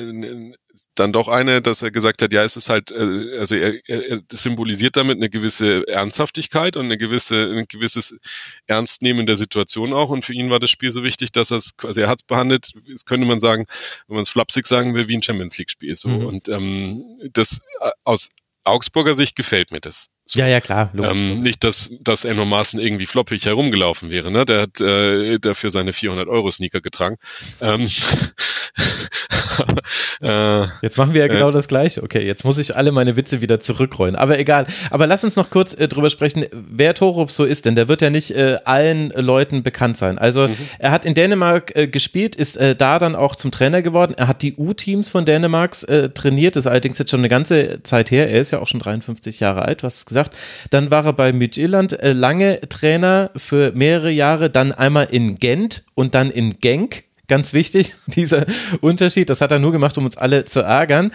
dann doch eine, dass er gesagt hat, ja, es ist halt, äh, also er, er symbolisiert damit eine gewisse Ernsthaftigkeit und eine gewisse, ein gewisses Ernstnehmen der Situation auch. Und für ihn war das Spiel so wichtig, dass er es, also er hat es behandelt, das könnte man sagen, wenn man es flapsig sagen will, wie ein Champions League Spiel. So. Mhm. Und ähm, das aus Augsburger Sicht gefällt mir das. So. Ja, ja, klar. Ähm, nicht, dass, dass Enno Maaßen irgendwie floppig herumgelaufen wäre. Ne? Der hat äh, dafür seine 400 Euro Sneaker getragen. Ähm, äh, jetzt machen wir ja genau äh, das Gleiche. Okay, jetzt muss ich alle meine Witze wieder zurückrollen. Aber egal. Aber lass uns noch kurz äh, drüber sprechen, wer Torup so ist. Denn der wird ja nicht äh, allen Leuten bekannt sein. Also mhm. er hat in Dänemark äh, gespielt, ist äh, da dann auch zum Trainer geworden. Er hat die U-Teams von Dänemarks äh, trainiert. Das ist allerdings jetzt schon eine ganze Zeit her. Er ist ja auch schon 53 Jahre alt, du hast es gesagt. Dann war er bei Midtjylland äh, lange Trainer für mehrere Jahre, dann einmal in Gent und dann in Genk. Ganz wichtig, dieser Unterschied. Das hat er nur gemacht, um uns alle zu ärgern.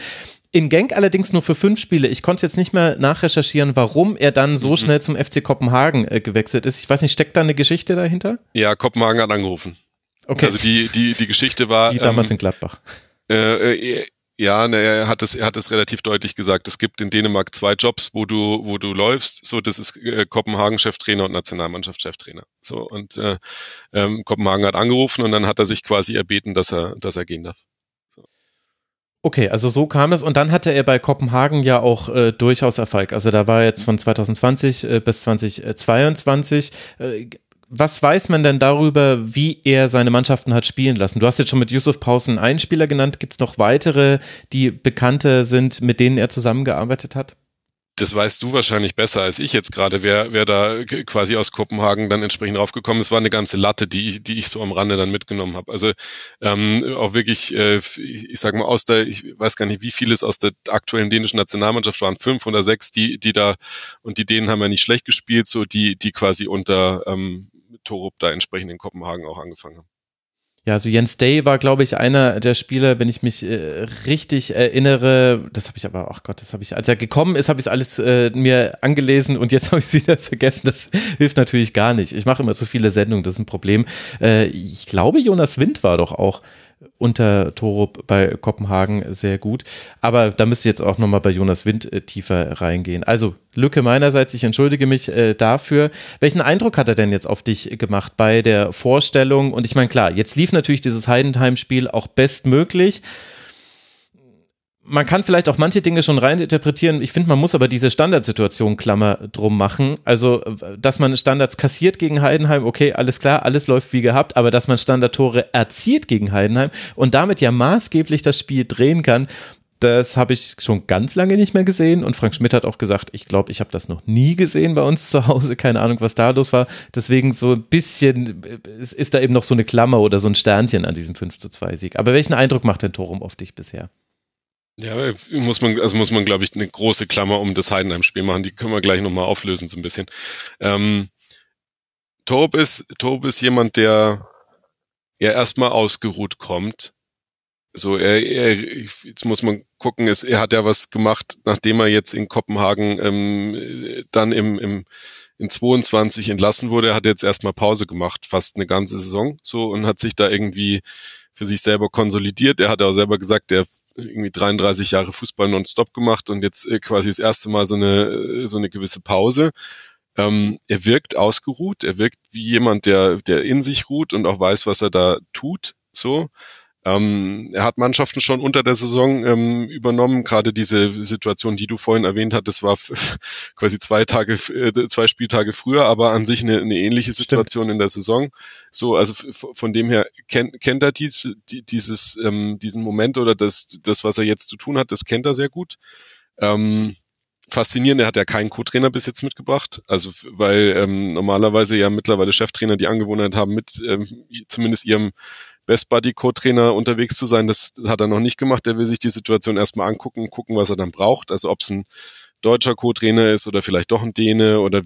In Genk allerdings nur für fünf Spiele. Ich konnte jetzt nicht mehr nachrecherchieren, warum er dann so mhm. schnell zum FC Kopenhagen äh, gewechselt ist. Ich weiß nicht, steckt da eine Geschichte dahinter? Ja, Kopenhagen hat angerufen. Okay. Also die, die, die Geschichte war. Wie damals ähm, in Gladbach. Äh, äh ja, ne, er hat es, er hat es relativ deutlich gesagt. Es gibt in Dänemark zwei Jobs, wo du, wo du läufst. So, das ist äh, Kopenhagen Cheftrainer und Nationalmannschaft Cheftrainer. So und äh, ähm, Kopenhagen hat angerufen und dann hat er sich quasi erbeten, dass er, dass er gehen darf. Okay, also so kam es und dann hatte er bei Kopenhagen ja auch äh, durchaus Erfolg. Also da war er jetzt von 2020 äh, bis 2022. Was weiß man denn darüber, wie er seine Mannschaften hat spielen lassen? Du hast jetzt schon mit Yusuf Pausen einen Spieler genannt. Gibt es noch weitere, die bekannte sind, mit denen er zusammengearbeitet hat? Das weißt du wahrscheinlich besser als ich jetzt gerade, wer, wer da quasi aus Kopenhagen dann entsprechend raufgekommen ist. war eine ganze Latte, die ich, die ich so am Rande dann mitgenommen habe. Also ähm, auch wirklich, äh, ich sag mal, aus der, ich weiß gar nicht, wie vieles aus der aktuellen dänischen Nationalmannschaft waren, fünf oder sechs, die, die da, und die Dänen haben ja nicht schlecht gespielt, so die, die quasi unter ähm, Torup da entsprechend in Kopenhagen auch angefangen haben. Ja, also Jens Day war, glaube ich, einer der Spieler, wenn ich mich äh, richtig erinnere. Das habe ich aber, ach Gott, das habe ich, als er gekommen ist, habe ich es alles äh, mir angelesen und jetzt habe ich es wieder vergessen. Das hilft natürlich gar nicht. Ich mache immer zu viele Sendungen, das ist ein Problem. Äh, ich glaube, Jonas Wind war doch auch unter Torup bei Kopenhagen sehr gut. Aber da müsste jetzt auch nochmal bei Jonas Wind äh, tiefer reingehen. Also Lücke meinerseits, ich entschuldige mich äh, dafür. Welchen Eindruck hat er denn jetzt auf dich gemacht bei der Vorstellung? Und ich meine, klar, jetzt lief natürlich dieses Heidenheim-Spiel auch bestmöglich man kann vielleicht auch manche Dinge schon reininterpretieren. Ich finde, man muss aber diese Standardsituation Klammer drum machen. Also, dass man Standards kassiert gegen Heidenheim, okay, alles klar, alles läuft wie gehabt, aber dass man Standardtore erzielt gegen Heidenheim und damit ja maßgeblich das Spiel drehen kann, das habe ich schon ganz lange nicht mehr gesehen. Und Frank Schmidt hat auch gesagt, ich glaube, ich habe das noch nie gesehen bei uns zu Hause. Keine Ahnung, was da los war. Deswegen so ein bisschen ist da eben noch so eine Klammer oder so ein Sternchen an diesem 5 zu 2 Sieg. Aber welchen Eindruck macht denn Torum auf dich bisher? Ja, muss man, also muss man, glaube ich, eine große Klammer um das Heidenheim-Spiel machen. Die können wir gleich nochmal auflösen, so ein bisschen. Ähm, Torb ist, Torb ist jemand, der ja erstmal ausgeruht kommt. So, er, er, jetzt muss man gucken, es, er hat ja was gemacht, nachdem er jetzt in Kopenhagen ähm, dann im, im in 22 entlassen wurde. Er hat jetzt erstmal Pause gemacht, fast eine ganze Saison, so und hat sich da irgendwie für sich selber konsolidiert. Er hat auch selber gesagt, der irgendwie 33 Jahre Fußball nonstop gemacht und jetzt äh, quasi das erste Mal so eine, äh, so eine gewisse Pause. Ähm, er wirkt ausgeruht, er wirkt wie jemand, der, der in sich ruht und auch weiß, was er da tut, so. Ähm, er hat Mannschaften schon unter der Saison ähm, übernommen. Gerade diese Situation, die du vorhin erwähnt hattest, war quasi zwei Tage, äh, zwei Spieltage früher, aber an sich eine, eine ähnliche Situation Stimmt. in der Saison. So, also von dem her kennt, kennt er dies, die, dieses, ähm, diesen Moment oder das, das, was er jetzt zu tun hat, das kennt er sehr gut. Ähm, faszinierend, er hat ja keinen Co-Trainer bis jetzt mitgebracht. Also weil ähm, normalerweise ja mittlerweile Cheftrainer die Angewohnheit haben, mit ähm, zumindest ihrem Best Buddy Co-Trainer unterwegs zu sein. Das hat er noch nicht gemacht. Er will sich die Situation erstmal angucken, gucken, was er dann braucht. Also ob es ein deutscher Co-Trainer ist oder vielleicht doch ein Däne oder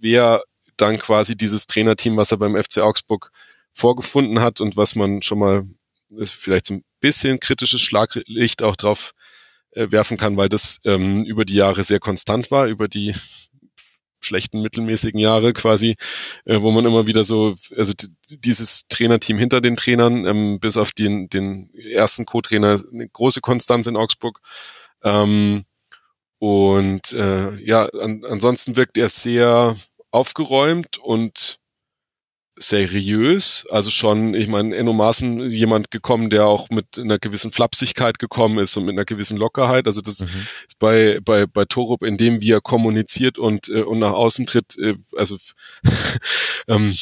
wer dann quasi dieses Trainerteam, was er beim FC Augsburg vorgefunden hat und was man schon mal vielleicht so ein bisschen kritisches Schlaglicht auch drauf äh, werfen kann, weil das ähm, über die Jahre sehr konstant war, über die schlechten mittelmäßigen Jahre quasi, äh, wo man immer wieder so, also dieses Trainerteam hinter den Trainern, ähm, bis auf den, den ersten Co-Trainer, eine große Konstanz in Augsburg. Ähm, und äh, ja, an, ansonsten wirkt er sehr aufgeräumt und seriös. Also schon, ich meine, Enno Maaßen jemand gekommen, der auch mit einer gewissen Flapsigkeit gekommen ist und mit einer gewissen Lockerheit. Also das mhm. ist bei, bei, bei Torup, in dem wie er kommuniziert und, äh, und nach außen tritt, äh, also ähm,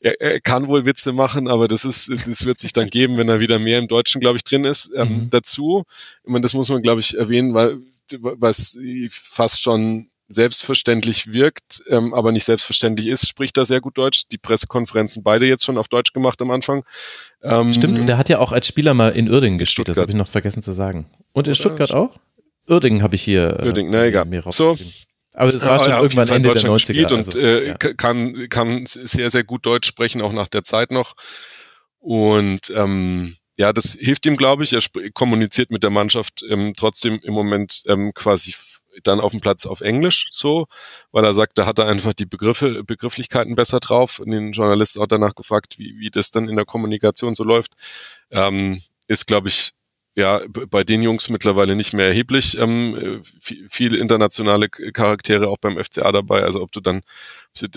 er, er kann wohl Witze machen, aber das ist, das wird sich dann geben, wenn er wieder mehr im Deutschen, glaube ich, drin ist. Ähm, mhm. Dazu, ich meine, das muss man, glaube ich, erwähnen, weil was fast schon selbstverständlich wirkt, ähm, aber nicht selbstverständlich ist, spricht da sehr gut Deutsch. Die Pressekonferenzen beide jetzt schon auf Deutsch gemacht am Anfang. Ähm, Stimmt, und er hat ja auch als Spieler mal in Uerdingen gespielt, das habe ich noch vergessen zu sagen. Und in Stuttgart auch? Uerdingen habe ich hier. Äh, Uerdingen, na egal. So. Aber es war schon irgendwann Ende der 90er. Also, und äh, ja. kann, kann sehr, sehr gut Deutsch sprechen, auch nach der Zeit noch. Und ähm, ja, das hilft ihm, glaube ich. Er kommuniziert mit der Mannschaft ähm, trotzdem im Moment ähm, quasi dann auf dem Platz auf Englisch so, weil er sagt, da hat er einfach die Begriffe, Begrifflichkeiten besser drauf. Und den Journalisten auch danach gefragt, wie, wie das dann in der Kommunikation so läuft. Ähm, ist, glaube ich, ja, bei den Jungs mittlerweile nicht mehr erheblich. Ähm, viel internationale Charaktere auch beim FCA dabei. Also ob du dann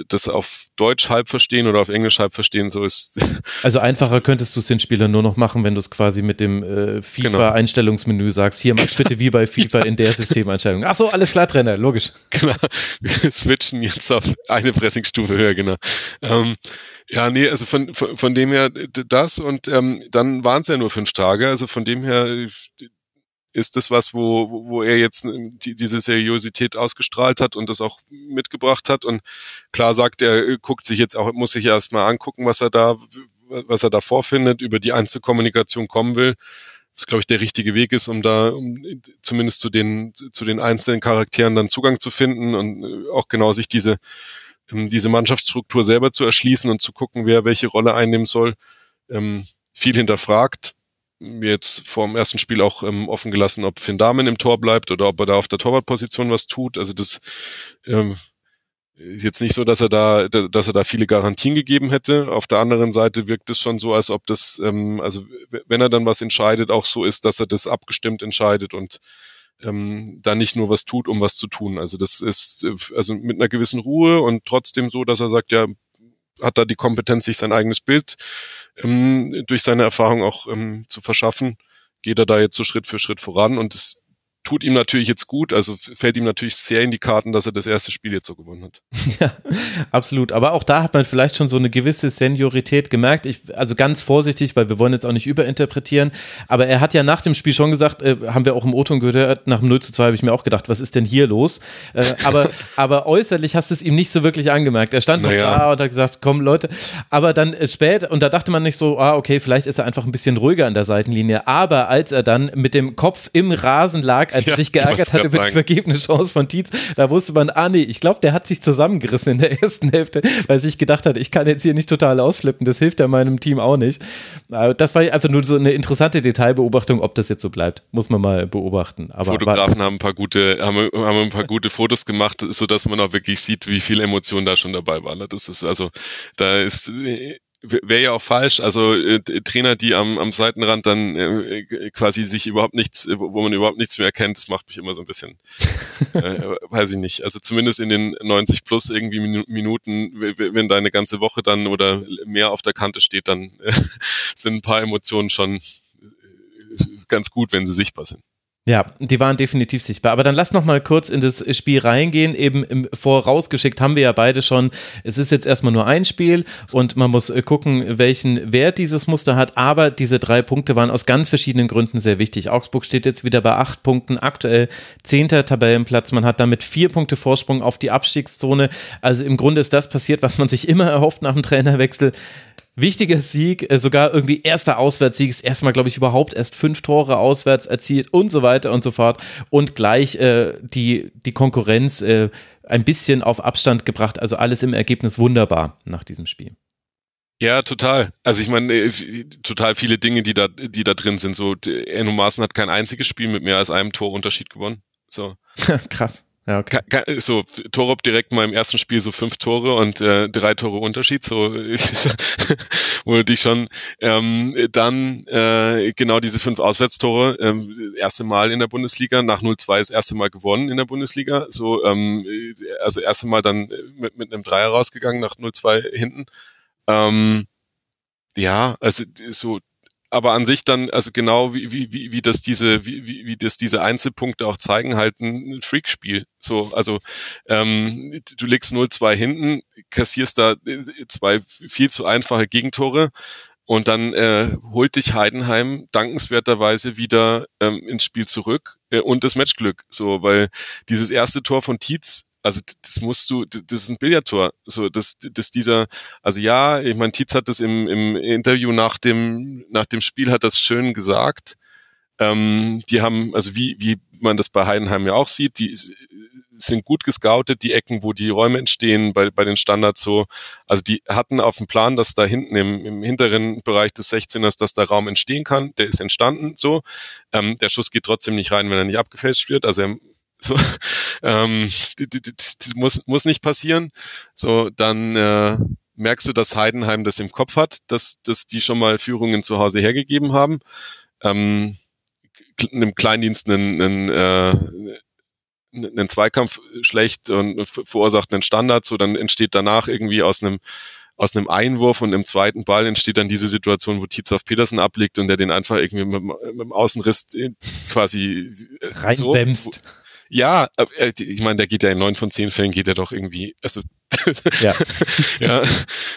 das auf Deutsch halb verstehen oder auf Englisch halb verstehen, so ist. Also einfacher könntest du es den Spielern nur noch machen, wenn du es quasi mit dem äh, FIFA-Einstellungsmenü sagst, hier mach bitte wie bei FIFA in der Systemeinstellung. Ach so, alles klar, Trainer, logisch. Genau. Wir switchen jetzt auf eine Pressingstufe höher, genau. Ähm, ja, nee, also von, von, von dem her das und ähm, dann waren es ja nur fünf Tage, also von dem her ist das was, wo, wo er jetzt die, diese Seriosität ausgestrahlt hat und das auch mitgebracht hat. Und klar sagt er, guckt sich jetzt auch, muss sich erstmal angucken, was er da, was er da vorfindet, über die Einzelkommunikation kommen will. Was glaube ich der richtige Weg ist, um da um zumindest zu den zu den einzelnen Charakteren dann Zugang zu finden und auch genau sich diese diese Mannschaftsstruktur selber zu erschließen und zu gucken, wer welche Rolle einnehmen soll. Ähm, viel hinterfragt. Jetzt vor dem ersten Spiel auch ähm, offen gelassen, ob Finn Damen im Tor bleibt oder ob er da auf der Torwartposition was tut. Also das ähm, ist jetzt nicht so, dass er da, dass er da viele Garantien gegeben hätte. Auf der anderen Seite wirkt es schon so, als ob das, ähm, also wenn er dann was entscheidet, auch so ist, dass er das abgestimmt entscheidet und ähm, da nicht nur was tut, um was zu tun. Also das ist äh, also mit einer gewissen Ruhe und trotzdem so, dass er sagt, ja, hat da die Kompetenz, sich sein eigenes Bild ähm, durch seine Erfahrung auch ähm, zu verschaffen, geht er da jetzt so Schritt für Schritt voran und es tut ihm natürlich jetzt gut, also fällt ihm natürlich sehr in die Karten, dass er das erste Spiel jetzt so gewonnen hat. Ja, absolut. Aber auch da hat man vielleicht schon so eine gewisse Seniorität gemerkt. Ich, also ganz vorsichtig, weil wir wollen jetzt auch nicht überinterpretieren. Aber er hat ja nach dem Spiel schon gesagt, äh, haben wir auch im O-Ton gehört, nach dem 0 zu 2 habe ich mir auch gedacht, was ist denn hier los? Äh, aber, aber äußerlich hast du es ihm nicht so wirklich angemerkt. Er stand naja. noch da und hat gesagt, komm Leute. Aber dann äh, spät, und da dachte man nicht so, ah, okay, vielleicht ist er einfach ein bisschen ruhiger an der Seitenlinie. Aber als er dann mit dem Kopf im Rasen lag, als ja, er sich geärgert hat über die vergebene Chance von Tietz, da wusste man, ah nee, ich glaube, der hat sich zusammengerissen in der ersten Hälfte, weil sich gedacht hat, ich kann jetzt hier nicht total ausflippen, das hilft ja meinem Team auch nicht. Das war einfach nur so eine interessante Detailbeobachtung, ob das jetzt so bleibt, muss man mal beobachten. Aber, Fotografen haben ein paar gute, haben, haben ein paar gute Fotos gemacht, so dass man auch wirklich sieht, wie viel Emotion da schon dabei war. Ne? Das ist also, da ist wäre ja auch falsch. Also äh, Trainer, die am, am Seitenrand dann äh, quasi sich überhaupt nichts, äh, wo man überhaupt nichts mehr erkennt, das macht mich immer so ein bisschen, äh, weiß ich nicht. Also zumindest in den 90 plus irgendwie Minuten, wenn deine ganze Woche dann oder mehr auf der Kante steht, dann äh, sind ein paar Emotionen schon ganz gut, wenn sie sichtbar sind. Ja, die waren definitiv sichtbar. Aber dann lass noch mal kurz in das Spiel reingehen. Eben im vorausgeschickt haben wir ja beide schon. Es ist jetzt erstmal nur ein Spiel und man muss äh, gucken, welchen Wert dieses Muster hat. Aber diese drei Punkte waren aus ganz verschiedenen Gründen sehr wichtig. Augsburg steht jetzt wieder bei acht Punkten, aktuell zehnter Tabellenplatz. Man hat damit vier Punkte Vorsprung auf die Abstiegszone. Also im Grunde ist das passiert, was man sich immer erhofft nach dem Trainerwechsel wichtiger Sieg, äh, sogar irgendwie erster Auswärtssieg, ist erstmal, glaube ich, überhaupt erst fünf Tore auswärts erzielt und so weiter und so fort. Und gleich äh, die, die Konkurrenz äh, ein bisschen auf Abstand gebracht. Also alles im Ergebnis wunderbar nach diesem Spiel. Ja, total. Also ich meine, äh, total viele Dinge, die da, die da drin sind. So, Enno Maaßen hat kein einziges Spiel mit mehr als einem Torunterschied gewonnen. So. Krass. Ja, okay. So, Torup direkt mal im ersten Spiel so fünf Tore und äh, drei Tore Unterschied, so wo dich schon ähm, dann äh, genau diese fünf Auswärtstore, ähm, erste Mal in der Bundesliga, nach 0-2 das erste Mal gewonnen in der Bundesliga, so ähm, also erste Mal dann mit, mit einem Dreier rausgegangen nach 0-2 hinten. Ähm, ja, also so aber an sich dann, also genau wie, wie, wie, wie das diese, wie, wie, wie das diese Einzelpunkte auch zeigen, halt ein Freakspiel. So, also ähm, du legst 0-2 hinten, kassierst da zwei viel zu einfache Gegentore und dann äh, holt dich Heidenheim dankenswerterweise wieder ähm, ins Spiel zurück äh, und das Matchglück. So, weil dieses erste Tor von Tietz also das musst du, das ist ein Billardtor. So, dass, dass dieser, also ja, ich meine, Tietz hat das im, im Interview nach dem, nach dem Spiel hat das schön gesagt. Ähm, die haben, also wie, wie man das bei Heidenheim ja auch sieht, die sind gut gescoutet, die Ecken, wo die Räume entstehen, bei, bei den Standards so. Also die hatten auf dem Plan, dass da hinten im, im hinteren Bereich des 16ers, dass da Raum entstehen kann. Der ist entstanden so. Ähm, der Schuss geht trotzdem nicht rein, wenn er nicht abgefälscht wird. Also er so, ähm, das muss, muss nicht passieren. So, dann äh, merkst du, dass Heidenheim das im Kopf hat, dass, dass die schon mal Führungen zu Hause hergegeben haben. Ähm, einem Kleindienst einen, einen, äh, einen Zweikampf schlecht und verursacht einen Standard, so dann entsteht danach irgendwie aus einem aus einem Einwurf und im zweiten Ball entsteht dann diese Situation, wo Tietz auf Petersen ablegt und der den einfach irgendwie mit, mit dem Außenriss quasi reinbämst. So, ja, äh, ich meine, der geht ja in neun von zehn Fällen geht er doch irgendwie, also ja, ja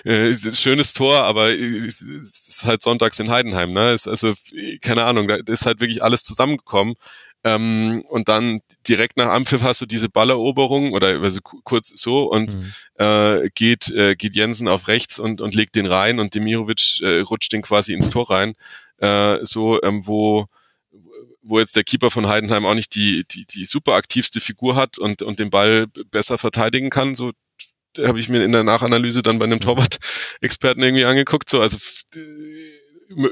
äh, schönes Tor, aber es ist halt sonntags in Heidenheim, ne? Ist also keine Ahnung, da ist halt wirklich alles zusammengekommen. Ähm, und dann direkt nach Ampfiff hast du diese Balleroberung oder also kurz so und mhm. äh, geht äh, geht Jensen auf rechts und und legt den rein und Demirovic äh, rutscht den quasi ins Tor rein. Äh, so ähm, wo wo jetzt der Keeper von Heidenheim auch nicht die, die, die super aktivste Figur hat und, und den Ball besser verteidigen kann, so habe ich mir in der Nachanalyse dann bei einem mhm. Torwart-Experten irgendwie angeguckt, so, also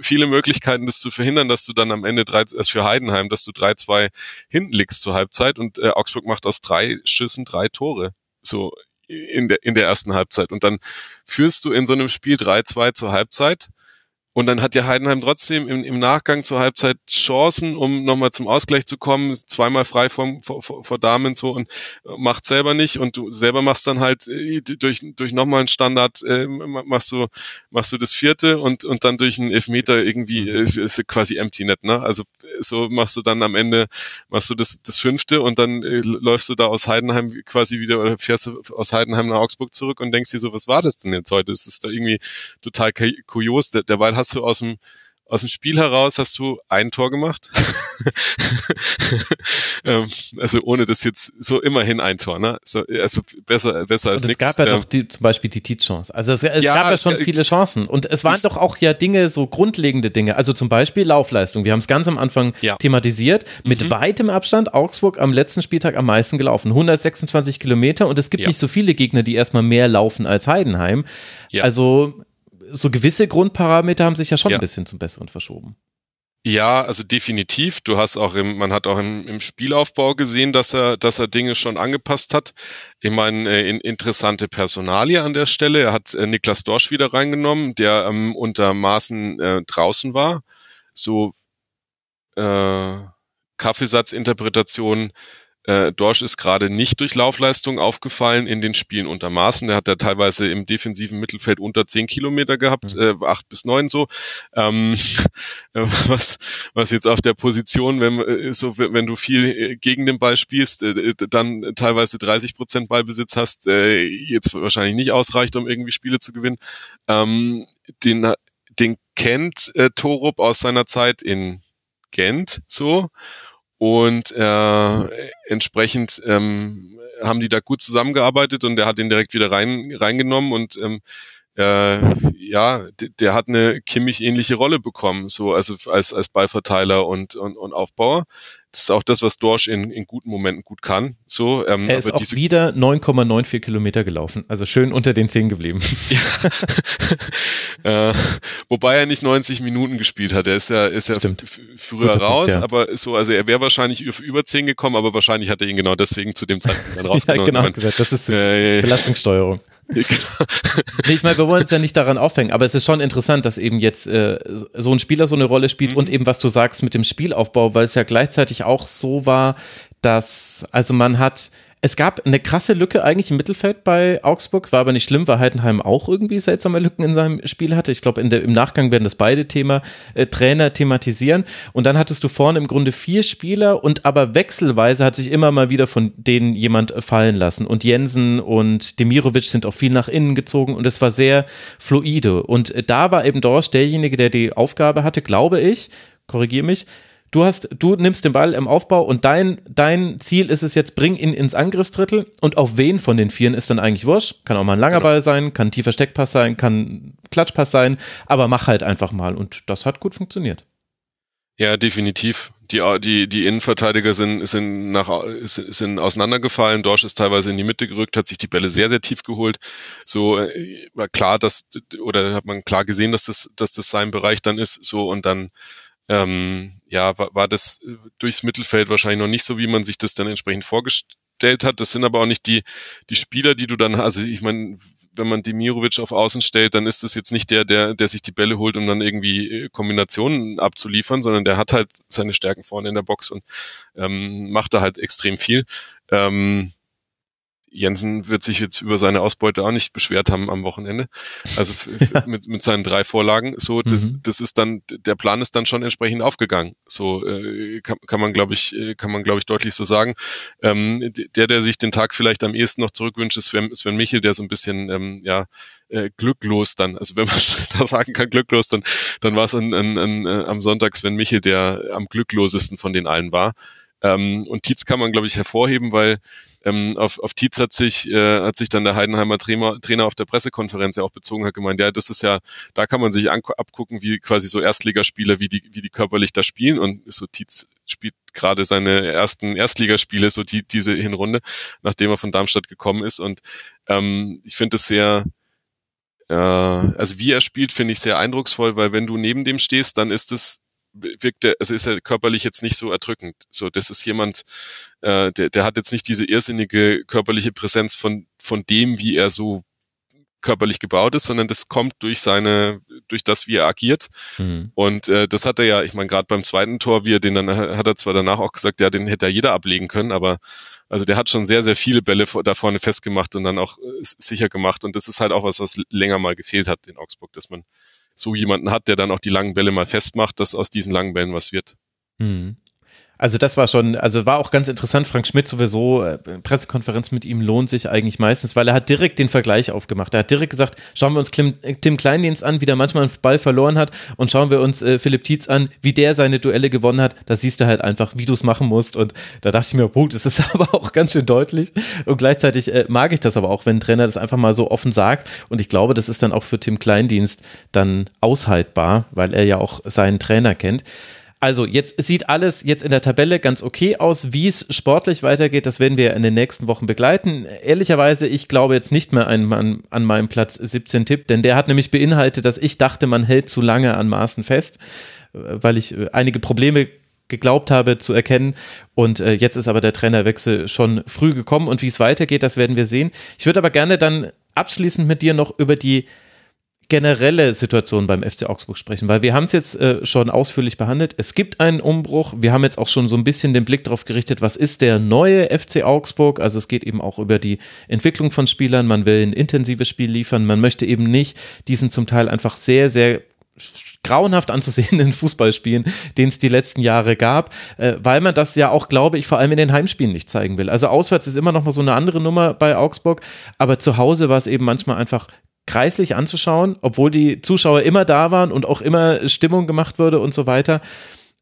viele Möglichkeiten, das zu verhindern, dass du dann am Ende drei, also für Heidenheim, dass du 3-2 hinten liegst zur Halbzeit und äh, Augsburg macht aus drei Schüssen drei Tore. So in der, in der ersten Halbzeit. Und dann führst du in so einem Spiel 3-2 zur Halbzeit und dann hat ja Heidenheim trotzdem im, im Nachgang zur Halbzeit Chancen, um nochmal zum Ausgleich zu kommen, zweimal frei vom, vor, vor Damen so und macht selber nicht und du selber machst dann halt äh, durch, durch nochmal einen Standard, äh, machst du, machst du das vierte und, und dann durch einen Elfmeter irgendwie äh, ist quasi empty net, ne? Also so machst du dann am Ende, machst du das, das fünfte und dann äh, läufst du da aus Heidenheim quasi wieder oder fährst du aus Heidenheim nach Augsburg zurück und denkst dir so, was war das denn jetzt heute? Das ist da irgendwie total kurios. Derweil hast hast du aus dem aus dem Spiel heraus hast du ein Tor gemacht. ähm, also ohne das jetzt so immerhin ein Tor, ne? So, also besser, besser als nichts. Es gab ja ähm, doch die, zum Beispiel die T-Chance. Also es, es ja, gab ja schon viele Chancen. Und es waren doch auch ja Dinge, so grundlegende Dinge. Also zum Beispiel Laufleistung. Wir haben es ganz am Anfang ja. thematisiert. Mit mhm. weitem Abstand Augsburg am letzten Spieltag am meisten gelaufen. 126 Kilometer. Und es gibt ja. nicht so viele Gegner, die erstmal mehr laufen als Heidenheim. Also so gewisse Grundparameter haben sich ja schon ja. ein bisschen zum Besseren verschoben. Ja, also definitiv. Du hast auch im, man hat auch im, im Spielaufbau gesehen, dass er, dass er Dinge schon angepasst hat. Ich meine, äh, in, interessante Personalie an der Stelle. Er hat äh, Niklas Dorsch wieder reingenommen, der ähm, unter Maßen äh, draußen war. So äh, Kaffeesatzinterpretation äh, Dorsch ist gerade nicht durch Laufleistung aufgefallen in den Spielen unter Maßen. Der hat ja teilweise im defensiven Mittelfeld unter zehn Kilometer gehabt, mhm. äh, acht bis neun so. Ähm, was, was jetzt auf der Position, wenn, äh, so, wenn du viel äh, gegen den Ball spielst, äh, dann teilweise 30 Prozent Ballbesitz hast, äh, jetzt wahrscheinlich nicht ausreicht, um irgendwie Spiele zu gewinnen. Ähm, den, den kennt äh, Torup aus seiner Zeit in Gent so und äh, entsprechend ähm, haben die da gut zusammengearbeitet und er hat ihn direkt wieder rein reingenommen und ähm, äh, ja, der hat eine Kimmich ähnliche Rolle bekommen, so also als als Ballverteiler und und, und Aufbauer. Das ist auch das, was Dorsch in, in guten Momenten gut kann. So, ähm, er ist auch wieder 9,94 Kilometer gelaufen, also schön unter den 10 geblieben. ja. Äh, wobei er nicht 90 Minuten gespielt hat. Er ist ja, ist ja früher Guter raus, Punkt, ja. aber so, also er wäre wahrscheinlich über 10 gekommen, aber wahrscheinlich hat er ihn genau deswegen zu dem Zeitpunkt dann rausgenommen. ja, genau, gesagt, das ist äh, Belastungssteuerung. nee, ich meine, wir wollen uns ja nicht daran aufhängen, aber es ist schon interessant, dass eben jetzt äh, so ein Spieler so eine Rolle spielt mhm. und eben, was du sagst mit dem Spielaufbau, weil es ja gleichzeitig auch so war, dass, also man hat, es gab eine krasse Lücke eigentlich im Mittelfeld bei Augsburg, war aber nicht schlimm, weil Heidenheim auch irgendwie seltsame Lücken in seinem Spiel hatte. Ich glaube, im Nachgang werden das beide Thema äh, Trainer thematisieren. Und dann hattest du vorne im Grunde vier Spieler und aber wechselweise hat sich immer mal wieder von denen jemand fallen lassen. Und Jensen und Demirovic sind auch viel nach innen gezogen und es war sehr fluide. Und äh, da war eben Dorsch derjenige, der die Aufgabe hatte, glaube ich, korrigiere mich, Du hast, du nimmst den Ball im Aufbau und dein, dein Ziel ist es jetzt, bring ihn ins Angriffsdrittel und auf wen von den Vieren ist dann eigentlich wurscht. Kann auch mal ein langer genau. Ball sein, kann ein tiefer Steckpass sein, kann Klatschpass sein, aber mach halt einfach mal und das hat gut funktioniert. Ja, definitiv. Die, die, die Innenverteidiger sind, sind, nach, sind auseinandergefallen. Dorsch ist teilweise in die Mitte gerückt, hat sich die Bälle sehr, sehr tief geholt. So äh, war klar, dass, oder hat man klar gesehen, dass das, dass das sein Bereich dann ist. So und dann ähm, ja, war, war das äh, durchs Mittelfeld wahrscheinlich noch nicht so, wie man sich das dann entsprechend vorgestellt hat. Das sind aber auch nicht die, die Spieler, die du dann, also ich meine, wenn man Demirovic auf Außen stellt, dann ist das jetzt nicht der, der, der sich die Bälle holt, um dann irgendwie äh, Kombinationen abzuliefern, sondern der hat halt seine Stärken vorne in der Box und ähm, macht da halt extrem viel. Ähm, Jensen wird sich jetzt über seine Ausbeute auch nicht beschwert haben am Wochenende. Also ja. mit, mit seinen drei Vorlagen. So, das, mhm. das ist dann, der Plan ist dann schon entsprechend aufgegangen. So äh, kann, kann man, glaube ich, äh, kann man, glaube ich, deutlich so sagen. Ähm, der, der sich den Tag vielleicht am ehesten noch zurückwünscht, ist Sven, Sven Michel, der so ein bisschen, ähm, ja, äh, glücklos dann, also wenn man da sagen kann, glücklos, dann, dann war es an, an, an, äh, am Sonntag Sven Michel, der am glücklosesten von den allen war. Ähm, und Tietz kann man, glaube ich, hervorheben, weil ähm, auf, auf Tietz hat sich, äh, hat sich dann der Heidenheimer Trainer, Trainer auf der Pressekonferenz ja auch bezogen, hat gemeint, ja, das ist ja, da kann man sich abgucken, wie quasi so Erstligaspieler, wie die, wie die körperlich da spielen. Und so Tietz spielt gerade seine ersten Erstligaspiele, so die, diese Hinrunde, nachdem er von Darmstadt gekommen ist. Und ähm, ich finde es sehr, äh, also wie er spielt, finde ich sehr eindrucksvoll, weil wenn du neben dem stehst, dann ist es wirkt er, also ist er körperlich jetzt nicht so erdrückend. So, das ist jemand, äh, der, der hat jetzt nicht diese irrsinnige körperliche Präsenz von, von dem, wie er so körperlich gebaut ist, sondern das kommt durch seine, durch das, wie er agiert. Mhm. Und äh, das hat er ja, ich meine, gerade beim zweiten Tor, wie er den dann, hat er zwar danach auch gesagt, ja, den hätte ja jeder ablegen können, aber also der hat schon sehr, sehr viele Bälle da vorne festgemacht und dann auch äh, sicher gemacht. Und das ist halt auch was, was länger mal gefehlt hat in Augsburg, dass man so jemanden hat, der dann auch die langen Bälle mal festmacht, dass aus diesen langen Bällen was wird. Mhm. Also das war schon, also war auch ganz interessant. Frank Schmidt sowieso, äh, Pressekonferenz mit ihm lohnt sich eigentlich meistens, weil er hat direkt den Vergleich aufgemacht. Er hat direkt gesagt, schauen wir uns Tim, Tim Kleindienst an, wie der manchmal einen Ball verloren hat und schauen wir uns äh, Philipp Tietz an, wie der seine Duelle gewonnen hat. Da siehst du halt einfach, wie du es machen musst und da dachte ich mir, Punkt, das ist aber auch ganz schön deutlich und gleichzeitig äh, mag ich das aber auch, wenn ein Trainer das einfach mal so offen sagt und ich glaube, das ist dann auch für Tim Kleindienst dann aushaltbar, weil er ja auch seinen Trainer kennt. Also jetzt sieht alles jetzt in der Tabelle ganz okay aus. Wie es sportlich weitergeht, das werden wir in den nächsten Wochen begleiten. Ehrlicherweise, ich glaube jetzt nicht mehr an, an, meinem Platz 17 Tipp, denn der hat nämlich beinhaltet, dass ich dachte, man hält zu lange an Maßen fest, weil ich äh, einige Probleme geglaubt habe zu erkennen. Und äh, jetzt ist aber der Trainerwechsel schon früh gekommen. Und wie es weitergeht, das werden wir sehen. Ich würde aber gerne dann abschließend mit dir noch über die generelle Situation beim FC Augsburg sprechen, weil wir haben es jetzt äh, schon ausführlich behandelt. Es gibt einen Umbruch. Wir haben jetzt auch schon so ein bisschen den Blick darauf gerichtet, was ist der neue FC Augsburg? Also es geht eben auch über die Entwicklung von Spielern. Man will ein intensives Spiel liefern. Man möchte eben nicht diesen zum Teil einfach sehr, sehr grauenhaft anzusehenden Fußballspielen, den es die letzten Jahre gab, äh, weil man das ja auch, glaube ich, vor allem in den Heimspielen nicht zeigen will. Also auswärts ist immer noch mal so eine andere Nummer bei Augsburg, aber zu Hause war es eben manchmal einfach kreislich anzuschauen, obwohl die Zuschauer immer da waren und auch immer Stimmung gemacht wurde und so weiter.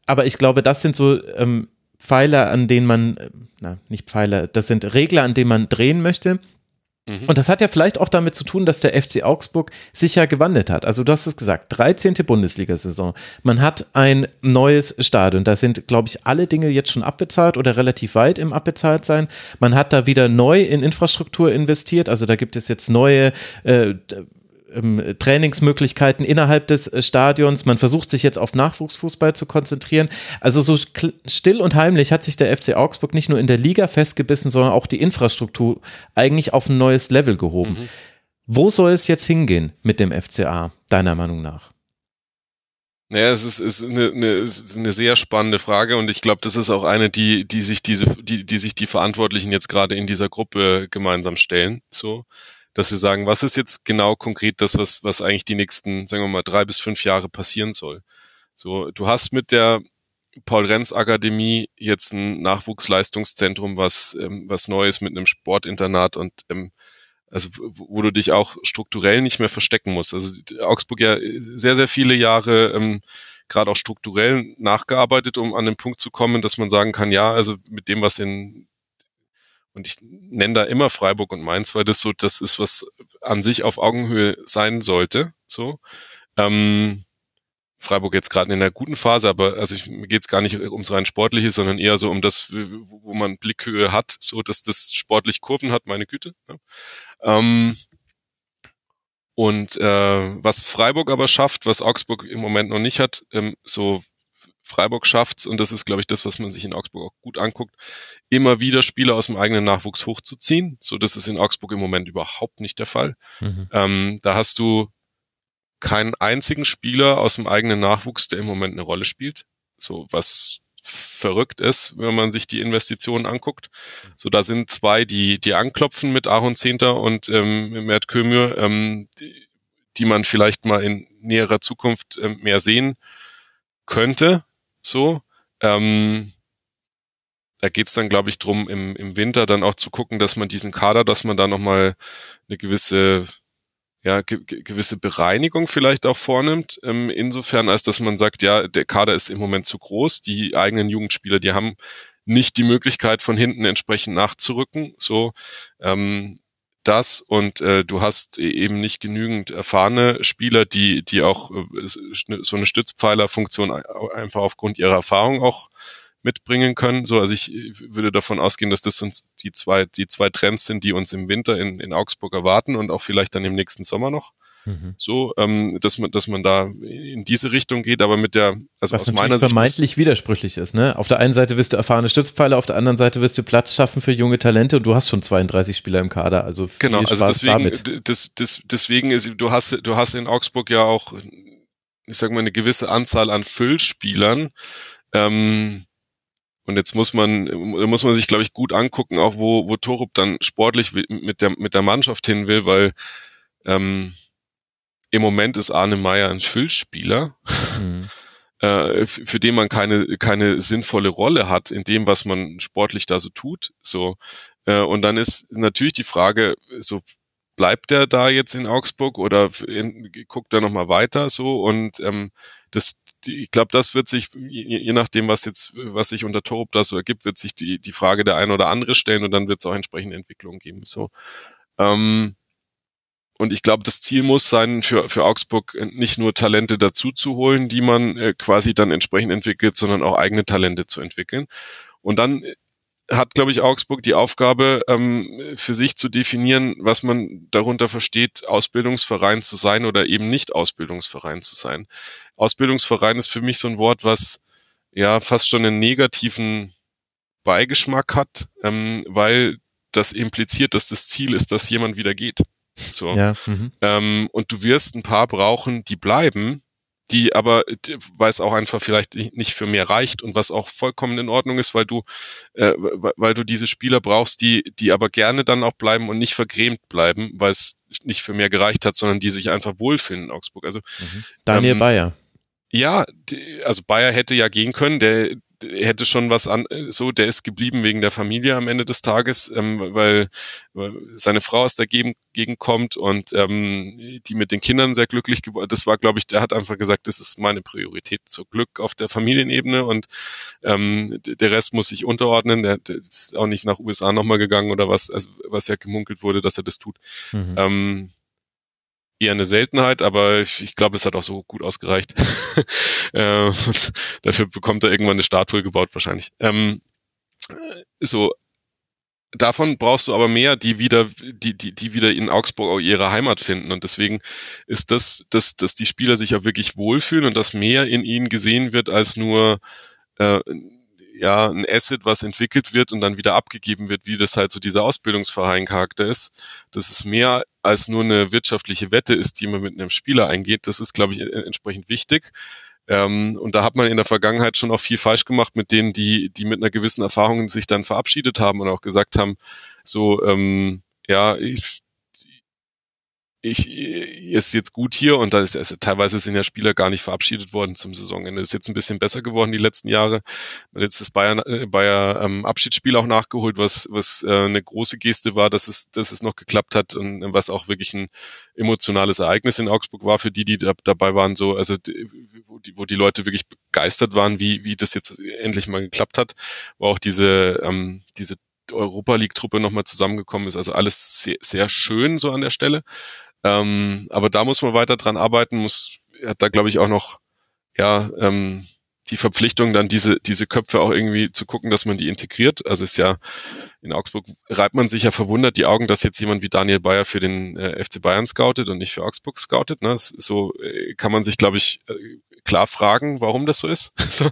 Aber ich glaube, das sind so ähm, Pfeiler, an denen man, äh, na, nicht Pfeiler, das sind Regler, an denen man drehen möchte. Mhm. Und das hat ja vielleicht auch damit zu tun, dass der FC Augsburg sich ja gewandelt hat. Also du hast es gesagt, 13. Bundesliga-Saison. Man hat ein neues Stadion. Da sind, glaube ich, alle Dinge jetzt schon abbezahlt oder relativ weit im abbezahlt sein. Man hat da wieder neu in Infrastruktur investiert. Also da gibt es jetzt neue äh, ähm, Trainingsmöglichkeiten innerhalb des äh, Stadions. Man versucht sich jetzt auf Nachwuchsfußball zu konzentrieren. Also so still und heimlich hat sich der FC Augsburg nicht nur in der Liga festgebissen, sondern auch die Infrastruktur eigentlich auf ein neues Level gehoben. Mhm. Wo soll es jetzt hingehen mit dem FCA, deiner Meinung nach? Naja, es ist, ist, eine, eine, ist eine sehr spannende Frage und ich glaube, das ist auch eine, die, die sich diese, die, die sich die Verantwortlichen jetzt gerade in dieser Gruppe gemeinsam stellen. So, dass sie sagen, was ist jetzt genau konkret das, was, was eigentlich die nächsten, sagen wir mal, drei bis fünf Jahre passieren soll. So, du hast mit der Paul-Renz-Akademie jetzt ein Nachwuchsleistungszentrum, was, ähm, was Neues mit einem Sportinternat und ähm, also wo du dich auch strukturell nicht mehr verstecken musst. Also Augsburg ja sehr, sehr viele Jahre ähm, gerade auch strukturell nachgearbeitet, um an den Punkt zu kommen, dass man sagen kann, ja, also mit dem, was in und ich nenne da immer Freiburg und Mainz, weil das so, das ist, was an sich auf Augenhöhe sein sollte. So. Ähm, Freiburg jetzt gerade in einer guten Phase, aber also ich, mir geht es gar nicht ums rein Sportliche, sondern eher so um das, wo man Blickhöhe hat, so dass das sportlich Kurven hat, meine Güte. Ja. Ähm, und äh, was Freiburg aber schafft, was Augsburg im Moment noch nicht hat, ähm, so Freiburg schafft's, und das ist, glaube ich, das, was man sich in Augsburg auch gut anguckt, immer wieder Spieler aus dem eigenen Nachwuchs hochzuziehen. So, das ist in Augsburg im Moment überhaupt nicht der Fall. Mhm. Ähm, da hast du keinen einzigen Spieler aus dem eigenen Nachwuchs, der im Moment eine Rolle spielt. So, was verrückt ist, wenn man sich die Investitionen anguckt. So, da sind zwei, die, die anklopfen mit Aaron Zehnter und ähm, Mert Kömür, ähm, die, die man vielleicht mal in näherer Zukunft ähm, mehr sehen könnte so. Ähm, da geht's dann, glaube ich, drum, im, im Winter dann auch zu gucken, dass man diesen Kader, dass man da nochmal eine gewisse, ja, ge gewisse Bereinigung vielleicht auch vornimmt. Ähm, insofern, als dass man sagt, ja, der Kader ist im Moment zu groß, die eigenen Jugendspieler, die haben nicht die Möglichkeit, von hinten entsprechend nachzurücken. So, ähm, das und äh, du hast e-, eben nicht genügend erfahrene Spieler, die die auch äh, so eine Stützpfeilerfunktion einfach aufgrund ihrer Erfahrung auch mitbringen können. So, also ich würde davon ausgehen, dass das uns die zwei die zwei Trends sind, die uns im Winter in, in Augsburg erwarten und auch vielleicht dann im nächsten Sommer noch. Mhm. So, ähm, dass man, dass man da in diese Richtung geht, aber mit der, also Was aus meiner Sicht. vermeintlich widersprüchlich ist, ne? Auf der einen Seite wirst du erfahrene Stützpfeiler, auf der anderen Seite wirst du Platz schaffen für junge Talente und du hast schon 32 Spieler im Kader, also viel Genau, also deswegen, damit. Das, das, deswegen ist, du hast, du hast in Augsburg ja auch, ich sag mal, eine gewisse Anzahl an Füllspielern, ähm, und jetzt muss man, muss man sich, glaube ich, gut angucken, auch wo, wo Torup dann sportlich mit der, mit der Mannschaft hin will, weil ähm, im Moment ist Arne Meyer ein Füllspieler, mhm. äh, für den man keine, keine sinnvolle Rolle hat in dem, was man sportlich da so tut. So. Äh, und dann ist natürlich die Frage, so bleibt der da jetzt in Augsburg oder in, guckt er nochmal weiter so und ähm, das, ich glaube, das wird sich, je, je, nachdem, was jetzt, was sich unter Torup da so ergibt, wird sich die, die Frage der ein oder andere stellen und dann wird es auch entsprechende Entwicklungen geben. So. Ähm, und ich glaube, das Ziel muss sein, für, für Augsburg nicht nur Talente dazu zu holen, die man äh, quasi dann entsprechend entwickelt, sondern auch eigene Talente zu entwickeln. Und dann äh, hat, glaube ich, Augsburg die Aufgabe, ähm, für sich zu definieren, was man darunter versteht, Ausbildungsverein zu sein oder eben nicht Ausbildungsverein zu sein. Ausbildungsverein ist für mich so ein Wort, was ja fast schon einen negativen Beigeschmack hat, ähm, weil das impliziert, dass das Ziel ist, dass jemand wieder geht. So. Ja. Mhm. Ähm, und du wirst ein paar brauchen, die bleiben, die aber, weil es auch einfach vielleicht nicht für mehr reicht und was auch vollkommen in Ordnung ist, weil du, äh, weil du diese Spieler brauchst, die, die aber gerne dann auch bleiben und nicht vergrämt bleiben, weil es nicht für mehr gereicht hat, sondern die sich einfach wohlfühlen in Augsburg. Also mhm. Daniel ähm, Bayer. Ja, also Bayer hätte ja gehen können, der, hätte schon was an, so, der ist geblieben wegen der Familie am Ende des Tages, ähm, weil, weil seine Frau aus der Gegend, Gegend kommt und ähm, die mit den Kindern sehr glücklich geworden. Das war, glaube ich, der hat einfach gesagt, das ist meine Priorität zur Glück auf der Familienebene und ähm, der Rest muss sich unterordnen. Der, der ist auch nicht nach USA nochmal gegangen oder was, also was ja gemunkelt wurde, dass er das tut. Mhm. Ähm, eher eine Seltenheit, aber ich, ich glaube, es hat auch so gut ausgereicht. äh, dafür bekommt er irgendwann eine Statue gebaut wahrscheinlich. Ähm, so davon brauchst du aber mehr, die wieder, die, die, die wieder in Augsburg auch ihre Heimat finden. Und deswegen ist das, dass, dass die Spieler sich auch wirklich wohlfühlen und dass mehr in ihnen gesehen wird als nur äh, ja ein Asset, was entwickelt wird und dann wieder abgegeben wird, wie das halt so dieser Ausbildungsverein-Charakter ist, dass es mehr als nur eine wirtschaftliche Wette ist, die man mit einem Spieler eingeht. Das ist, glaube ich, entsprechend wichtig. Ähm, und da hat man in der Vergangenheit schon auch viel falsch gemacht mit denen, die, die mit einer gewissen Erfahrung sich dann verabschiedet haben und auch gesagt haben, so, ähm, ja, ich, ich ist jetzt gut hier und da ist also teilweise sind ja Spieler gar nicht verabschiedet worden zum Saisonende. Ist jetzt ein bisschen besser geworden die letzten Jahre. Hat jetzt das Bayern äh, Bayer ähm, Abschiedsspiel auch nachgeholt, was was äh, eine große Geste war, dass es dass es noch geklappt hat und was auch wirklich ein emotionales Ereignis in Augsburg war für die, die da, dabei waren. So also wo die, wo die Leute wirklich begeistert waren, wie wie das jetzt endlich mal geklappt hat, wo auch diese ähm, diese Europa League Truppe nochmal zusammengekommen ist. Also alles sehr, sehr schön so an der Stelle. Ähm, aber da muss man weiter dran arbeiten, muss, hat da glaube ich auch noch, ja, ähm, die Verpflichtung, dann diese, diese Köpfe auch irgendwie zu gucken, dass man die integriert. Also ist ja, in Augsburg reibt man sich ja verwundert die Augen, dass jetzt jemand wie Daniel Bayer für den äh, FC Bayern scoutet und nicht für Augsburg scoutet. Ne? So äh, kann man sich, glaube ich, äh, klar fragen, warum das so ist. so,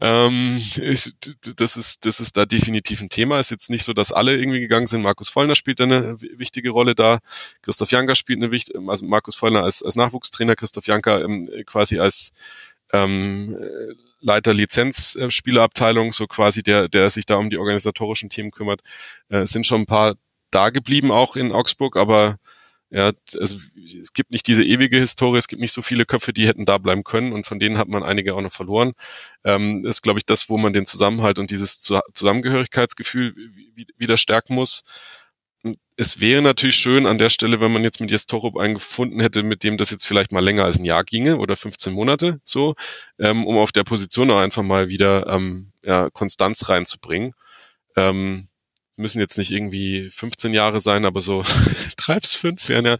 ähm, ist, das ist das ist da definitiv ein Thema. Ist jetzt nicht so, dass alle irgendwie gegangen sind. Markus Vollner spielt eine wichtige Rolle da. Christoph Janker spielt eine wichtige, also Markus Vollner als, als Nachwuchstrainer, Christoph Janker ähm, quasi als ähm, Leiter Lizenzspielerabteilung, so quasi der, der sich da um die organisatorischen Themen kümmert, äh, sind schon ein paar da geblieben, auch in Augsburg, aber ja, also es gibt nicht diese ewige Historie, es gibt nicht so viele Köpfe, die hätten da bleiben können und von denen hat man einige auch noch verloren. Ähm, ist, glaube ich, das, wo man den Zusammenhalt und dieses Zusammengehörigkeitsgefühl wieder stärken muss. Es wäre natürlich schön an der Stelle, wenn man jetzt mit Jestorup einen gefunden hätte, mit dem das jetzt vielleicht mal länger als ein Jahr ginge oder 15 Monate so, ähm, um auf der Position auch einfach mal wieder ähm, ja, Konstanz reinzubringen. Ähm, müssen jetzt nicht irgendwie 15 Jahre sein, aber so drei bis fünf wären ja,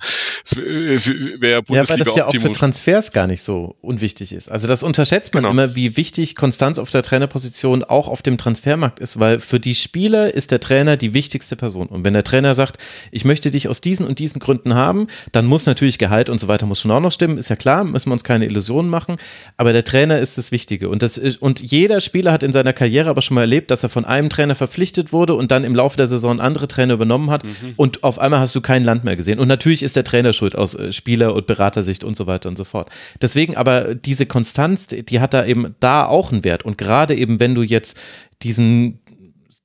wäre Bundesliga Ja, weil das ja auch für Transfers gar nicht so unwichtig ist. Also das unterschätzt man genau. immer, wie wichtig Konstanz auf der Trainerposition auch auf dem Transfermarkt ist, weil für die Spieler ist der Trainer die wichtigste Person. Und wenn der Trainer sagt, ich möchte dich aus diesen und diesen Gründen haben, dann muss natürlich Gehalt und so weiter muss schon auch noch stimmen, ist ja klar, müssen wir uns keine Illusionen machen, aber der Trainer ist das Wichtige. Und, das, und jeder Spieler hat in seiner Karriere aber schon mal erlebt, dass er von einem Trainer verpflichtet wurde und dann im Laufe der Saison andere Trainer übernommen hat mhm. und auf einmal hast du kein Land mehr gesehen. Und natürlich ist der Trainer schuld aus äh, Spieler- und Beratersicht und so weiter und so fort. Deswegen aber diese Konstanz, die hat da eben da auch einen Wert. Und gerade eben, wenn du jetzt diesen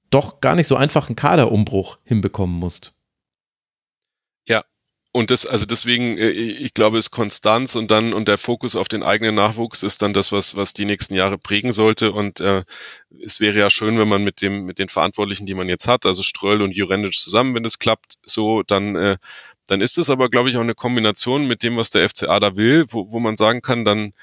doch gar nicht so einfachen Kaderumbruch hinbekommen musst. Und das, also deswegen, äh, ich glaube, ist Konstanz und dann und der Fokus auf den eigenen Nachwuchs ist dann das, was was die nächsten Jahre prägen sollte. Und äh, es wäre ja schön, wenn man mit dem mit den Verantwortlichen, die man jetzt hat, also Ströll und Jurendic zusammen, wenn das klappt, so dann äh, dann ist es aber, glaube ich, auch eine Kombination mit dem, was der FCA da will, wo, wo man sagen kann, dann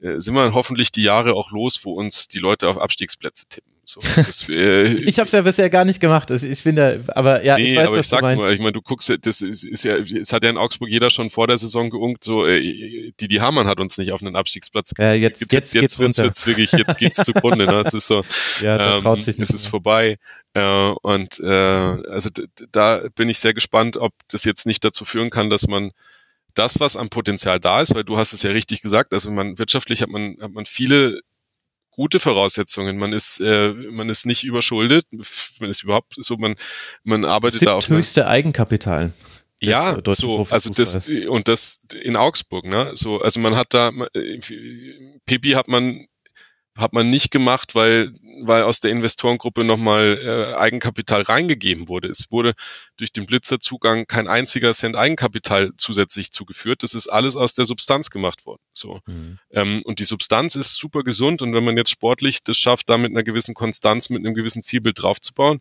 äh, sind wir hoffentlich die Jahre auch los, wo uns die Leute auf Abstiegsplätze tippen. So, das, äh, ich habe es ja bisher gar nicht gemacht. Ich finde, aber ja, nee, ich weiß, aber was ich sag du meinst. Nur, ich meine, du guckst, das ist, ist ja, es hat ja in Augsburg jeder schon vor der Saison geungt, so äh, die die Hamann hat uns nicht auf einen Abstiegsplatz. Ja, jetzt jetzt, jetzt, jetzt wird's, wird's wirklich, jetzt geht's zugrunde. Ne? Es ist so, ja, das ähm, traut sich nicht es ist vorbei. Äh, und äh, also da bin ich sehr gespannt, ob das jetzt nicht dazu führen kann, dass man das, was am Potenzial da ist, weil du hast es ja richtig gesagt, also man wirtschaftlich hat man hat man viele gute Voraussetzungen. Man ist, äh, man ist nicht überschuldet, man ist überhaupt so, man, man arbeitet da auf. höchste Eigenkapital. ja, so, also das und das in Augsburg, ne? So, also man hat da äh, Pipi hat man hat man nicht gemacht, weil weil aus der Investorengruppe nochmal äh, Eigenkapital reingegeben wurde. Es wurde durch den Blitzerzugang kein einziger Cent Eigenkapital zusätzlich zugeführt. Das ist alles aus der Substanz gemacht worden. So mhm. ähm, und die Substanz ist super gesund und wenn man jetzt sportlich das schafft, da mit einer gewissen Konstanz, mit einem gewissen Zielbild draufzubauen,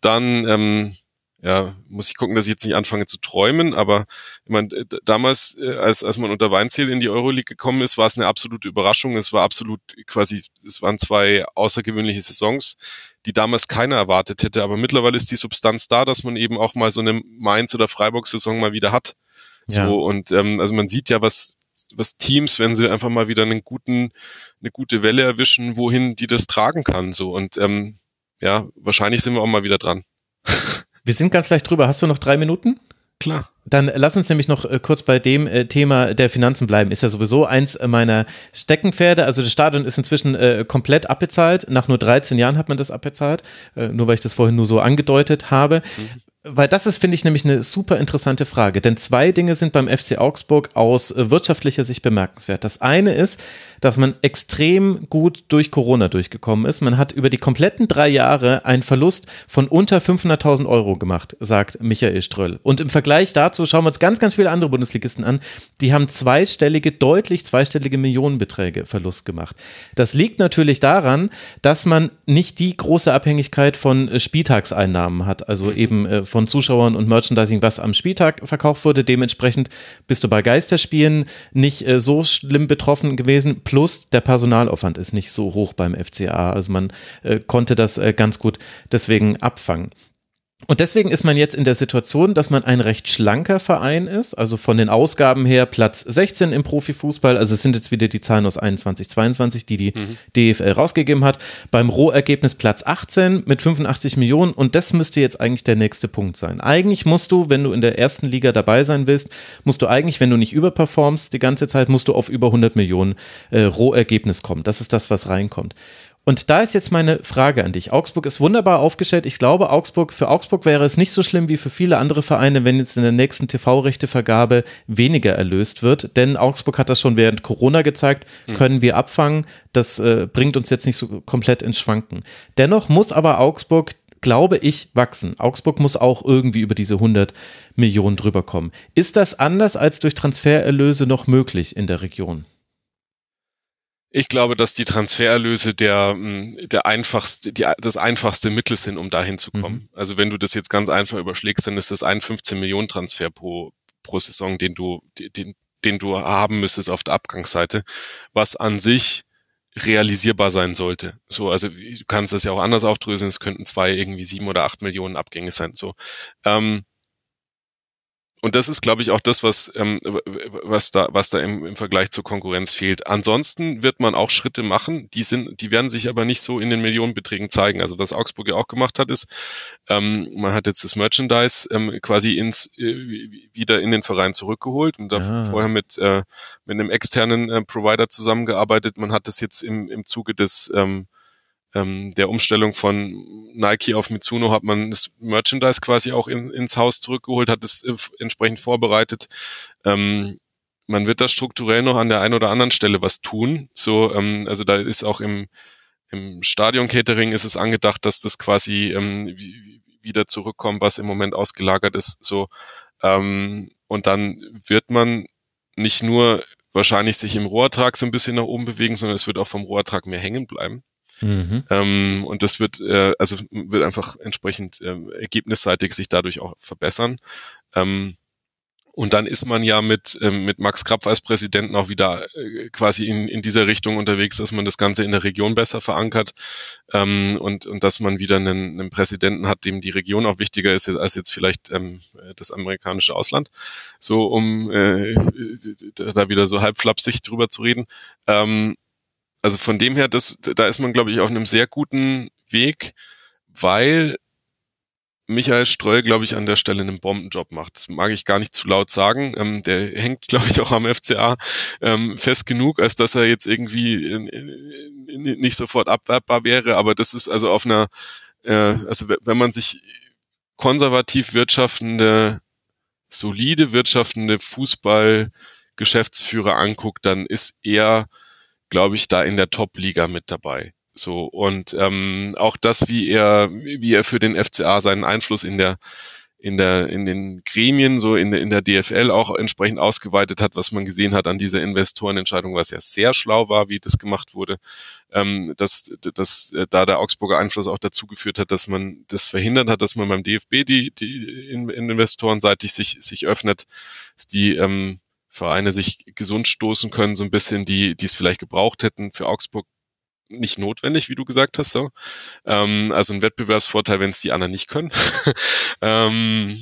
dann ähm, ja, muss ich gucken, dass ich jetzt nicht anfange zu träumen, aber ich meine, damals, äh, als, als man unter Weinziel in die Euroleague gekommen ist, war es eine absolute Überraschung. Es war absolut quasi, es waren zwei außergewöhnliche Saisons, die damals keiner erwartet hätte. Aber mittlerweile ist die Substanz da, dass man eben auch mal so eine Mainz- oder Freiburg-Saison mal wieder hat. Ja. So, und ähm, also man sieht ja, was, was Teams, wenn sie einfach mal wieder einen guten, eine gute Welle erwischen, wohin die das tragen kann. So und ähm, ja, wahrscheinlich sind wir auch mal wieder dran. Wir sind ganz leicht drüber. Hast du noch drei Minuten? Klar. Dann lass uns nämlich noch äh, kurz bei dem äh, Thema der Finanzen bleiben. Ist ja sowieso eins meiner Steckenpferde. Also das Stadion ist inzwischen äh, komplett abbezahlt. Nach nur 13 Jahren hat man das abbezahlt. Nur weil ich das vorhin nur so angedeutet habe. Mhm. Weil das ist, finde ich, nämlich eine super interessante Frage. Denn zwei Dinge sind beim FC Augsburg aus äh, wirtschaftlicher Sicht bemerkenswert. Das eine ist, dass man extrem gut durch Corona durchgekommen ist. Man hat über die kompletten drei Jahre einen Verlust von unter 500.000 Euro gemacht, sagt Michael Ströll. Und im Vergleich dazu schauen wir uns ganz, ganz viele andere Bundesligisten an. Die haben zweistellige, deutlich zweistellige Millionenbeträge Verlust gemacht. Das liegt natürlich daran, dass man nicht die große Abhängigkeit von äh, Spieltagseinnahmen hat. Also eben äh, von Zuschauern und Merchandising, was am Spieltag verkauft wurde. Dementsprechend bist du bei Geisterspielen nicht äh, so schlimm betroffen gewesen. Plus der Personalaufwand ist nicht so hoch beim FCA. Also man äh, konnte das äh, ganz gut deswegen abfangen. Und deswegen ist man jetzt in der Situation, dass man ein recht schlanker Verein ist, also von den Ausgaben her Platz 16 im Profifußball, also es sind jetzt wieder die Zahlen aus 21, 22, die die mhm. DFL rausgegeben hat, beim Rohergebnis Platz 18 mit 85 Millionen und das müsste jetzt eigentlich der nächste Punkt sein. Eigentlich musst du, wenn du in der ersten Liga dabei sein willst, musst du eigentlich, wenn du nicht überperformst die ganze Zeit, musst du auf über 100 Millionen äh, Rohergebnis kommen. Das ist das, was reinkommt. Und da ist jetzt meine Frage an dich. Augsburg ist wunderbar aufgestellt. Ich glaube, Augsburg, für Augsburg wäre es nicht so schlimm wie für viele andere Vereine, wenn jetzt in der nächsten TV-Rechtevergabe weniger erlöst wird. Denn Augsburg hat das schon während Corona gezeigt, hm. können wir abfangen. Das äh, bringt uns jetzt nicht so komplett ins Schwanken. Dennoch muss aber Augsburg glaube ich, wachsen. Augsburg muss auch irgendwie über diese 100 Millionen drüber kommen. Ist das anders als durch Transfererlöse noch möglich in der Region? Ich glaube, dass die Transfererlöse der, mm, der einfachste, die, das einfachste Mittel sind, um dahin zu kommen. Mhm. Also wenn du das jetzt ganz einfach überschlägst, dann ist das ein 15 Millionen Transfer pro, pro Saison, den du, den, den du haben müsstest auf der Abgangsseite, was an sich realisierbar sein sollte. So, also du kannst das ja auch anders aufdröseln, es könnten zwei irgendwie sieben oder acht Millionen Abgänge sein. So. Ähm, und das ist, glaube ich, auch das, was, ähm, was da, was da im, im Vergleich zur Konkurrenz fehlt. Ansonsten wird man auch Schritte machen, die sind, die werden sich aber nicht so in den Millionenbeträgen zeigen. Also was Augsburg ja auch gemacht hat, ist, ähm, man hat jetzt das Merchandise ähm, quasi ins äh, wieder in den Verein zurückgeholt und da ah. vorher mit äh, mit einem externen äh, Provider zusammengearbeitet. Man hat das jetzt im, im Zuge des ähm, ähm, der Umstellung von Nike auf Mitsuno hat man das Merchandise quasi auch in, ins Haus zurückgeholt, hat es äh, entsprechend vorbereitet. Ähm, man wird da strukturell noch an der einen oder anderen Stelle was tun. So, ähm, also da ist auch im, im Stadion-Catering ist es angedacht, dass das quasi ähm, wieder zurückkommt, was im Moment ausgelagert ist. So, ähm, und dann wird man nicht nur wahrscheinlich sich im Rohertrag so ein bisschen nach oben bewegen, sondern es wird auch vom Rohertrag mehr hängen bleiben. Mhm. Ähm, und das wird, äh, also wird einfach entsprechend äh, ergebnisseitig sich dadurch auch verbessern. Ähm, und dann ist man ja mit, ähm, mit Max Krapf als Präsidenten auch wieder äh, quasi in, in dieser Richtung unterwegs, dass man das Ganze in der Region besser verankert ähm, und, und dass man wieder einen, einen Präsidenten hat, dem die Region auch wichtiger ist als jetzt vielleicht ähm, das amerikanische Ausland. So um äh, da wieder so halbflapsig drüber zu reden. Ähm, also von dem her, das, da ist man, glaube ich, auf einem sehr guten Weg, weil Michael Streu, glaube ich, an der Stelle einen Bombenjob macht. Das mag ich gar nicht zu laut sagen. Ähm, der hängt, glaube ich, auch am FCA ähm, fest genug, als dass er jetzt irgendwie in, in, in, nicht sofort abwerbbar wäre. Aber das ist also auf einer, äh, also wenn man sich konservativ wirtschaftende solide wirtschaftende Fußball-Geschäftsführer anguckt, dann ist er, glaube ich, da in der Top-Liga mit dabei. So und ähm, auch das, wie er, wie er für den FCA seinen Einfluss in der in der in den Gremien so in der in der DFL auch entsprechend ausgeweitet hat, was man gesehen hat an dieser Investorenentscheidung, was ja sehr schlau war, wie das gemacht wurde, ähm, dass dass äh, da der Augsburger Einfluss auch dazu geführt hat, dass man das verhindert hat, dass man beim DFB die die Investorenseitig sich sich öffnet, die ähm, Vereine sich gesund stoßen können, so ein bisschen, die, die es vielleicht gebraucht hätten. Für Augsburg nicht notwendig, wie du gesagt hast. So. Ähm, also ein Wettbewerbsvorteil, wenn es die anderen nicht können. ähm,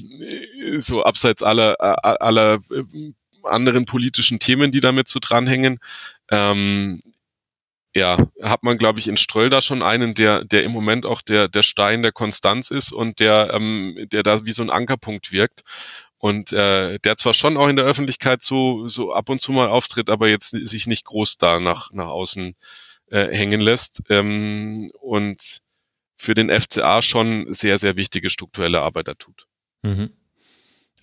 so abseits aller, aller äh, anderen politischen Themen, die damit so dranhängen. Ähm, ja, hat man, glaube ich, in Ströll da schon einen, der, der im Moment auch der, der Stein der Konstanz ist und der, ähm, der da wie so ein Ankerpunkt wirkt. Und äh, der zwar schon auch in der Öffentlichkeit so, so ab und zu mal auftritt, aber jetzt sich nicht groß da nach, nach außen äh, hängen lässt ähm, und für den FCA schon sehr, sehr wichtige strukturelle Arbeit da tut. Mhm.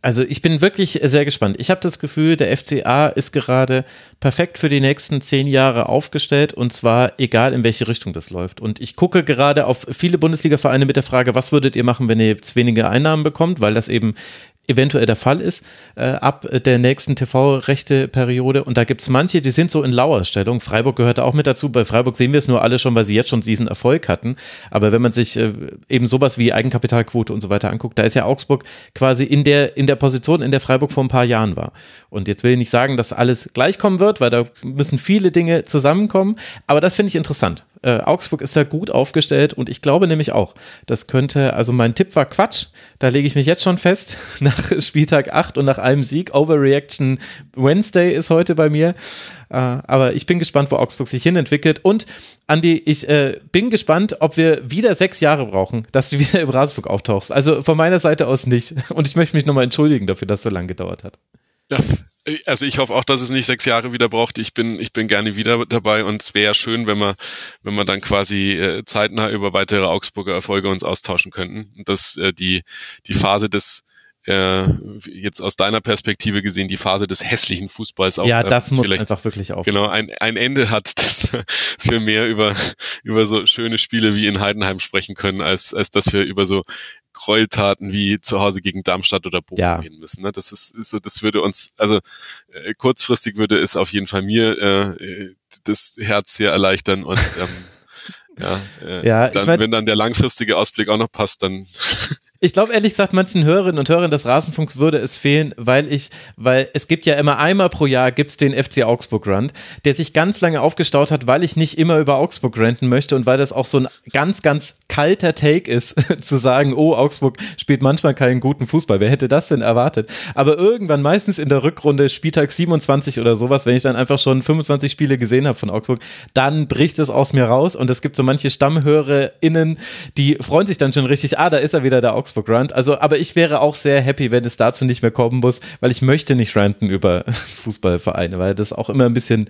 Also ich bin wirklich sehr gespannt. Ich habe das Gefühl, der FCA ist gerade perfekt für die nächsten zehn Jahre aufgestellt und zwar egal in welche Richtung das läuft. Und ich gucke gerade auf viele Bundesliga-Vereine mit der Frage, was würdet ihr machen, wenn ihr jetzt weniger Einnahmen bekommt, weil das eben eventuell der Fall ist, äh, ab der nächsten TV-Rechte-Periode. Und da gibt es manche, die sind so in Lauerstellung. Freiburg gehört auch mit dazu. Bei Freiburg sehen wir es nur alle schon, weil sie jetzt schon diesen Erfolg hatten. Aber wenn man sich äh, eben sowas wie Eigenkapitalquote und so weiter anguckt, da ist ja Augsburg quasi in der, in der Position, in der Freiburg vor ein paar Jahren war. Und jetzt will ich nicht sagen, dass alles gleich kommen wird, weil da müssen viele Dinge zusammenkommen. Aber das finde ich interessant. Äh, Augsburg ist da gut aufgestellt und ich glaube nämlich auch, das könnte, also mein Tipp war Quatsch, da lege ich mich jetzt schon fest, nach Spieltag 8 und nach einem Sieg. Overreaction Wednesday ist heute bei mir. Äh, aber ich bin gespannt, wo Augsburg sich hinentwickelt. Und Andi, ich äh, bin gespannt, ob wir wieder sechs Jahre brauchen, dass du wieder im Rasenflug auftauchst. Also von meiner Seite aus nicht. Und ich möchte mich nochmal entschuldigen dafür, dass es so lange gedauert hat. Ja, also ich hoffe auch, dass es nicht sechs Jahre wieder braucht. Ich bin, ich bin gerne wieder dabei und es wäre schön, wenn wir, wenn wir dann quasi äh, zeitnah über weitere Augsburger Erfolge uns austauschen könnten. Und dass äh, die, die Phase des äh, jetzt aus deiner Perspektive gesehen die Phase des hässlichen Fußballs auch ja das äh, muss einfach wirklich auf genau ein, ein Ende hat dass, dass wir mehr über über so schöne Spiele wie in Heidenheim sprechen können als als dass wir über so Gräueltaten wie zu Hause gegen Darmstadt oder Bochum ja. gehen müssen. Ne? Das ist, ist so, das würde uns, also äh, kurzfristig würde es auf jeden Fall mir äh, das Herz sehr erleichtern und ähm, ja, äh, ja dann, mein, wenn dann der langfristige Ausblick auch noch passt, dann Ich glaube ehrlich gesagt, manchen Hörerinnen und Hörern des Rasenfunks würde es fehlen, weil ich, weil es gibt ja immer einmal pro Jahr gibt's den FC Augsburg Rand, der sich ganz lange aufgestaut hat, weil ich nicht immer über Augsburg ranten möchte und weil das auch so ein ganz, ganz kalter Take ist, zu sagen, oh, Augsburg spielt manchmal keinen guten Fußball. Wer hätte das denn erwartet? Aber irgendwann, meistens in der Rückrunde, Spieltag 27 oder sowas, wenn ich dann einfach schon 25 Spiele gesehen habe von Augsburg, dann bricht es aus mir raus und es gibt so manche StammhörerInnen, die freuen sich dann schon richtig, ah, da ist er wieder, der Augsburg Augsburg Rant. Also, aber ich wäre auch sehr happy, wenn es dazu nicht mehr kommen muss, weil ich möchte nicht ranten über Fußballvereine, weil das auch immer ein bisschen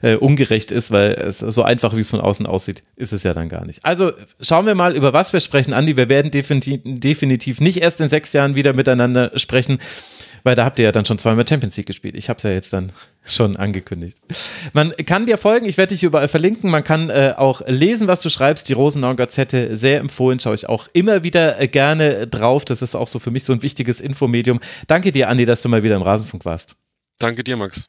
äh, ungerecht ist, weil es so einfach, wie es von außen aussieht, ist es ja dann gar nicht. Also schauen wir mal, über was wir sprechen, Andi. Wir werden definitiv, definitiv nicht erst in sechs Jahren wieder miteinander sprechen, weil da habt ihr ja dann schon zweimal Champions League gespielt. Ich habe es ja jetzt dann schon angekündigt. Man kann dir folgen, ich werde dich überall verlinken. Man kann äh, auch lesen, was du schreibst. Die Rosenau Gazette, sehr empfohlen, schaue ich auch immer wieder äh, gerne drauf. Das ist auch so für mich so ein wichtiges Infomedium. Danke dir, Andi, dass du mal wieder im Rasenfunk warst. Danke dir, Max.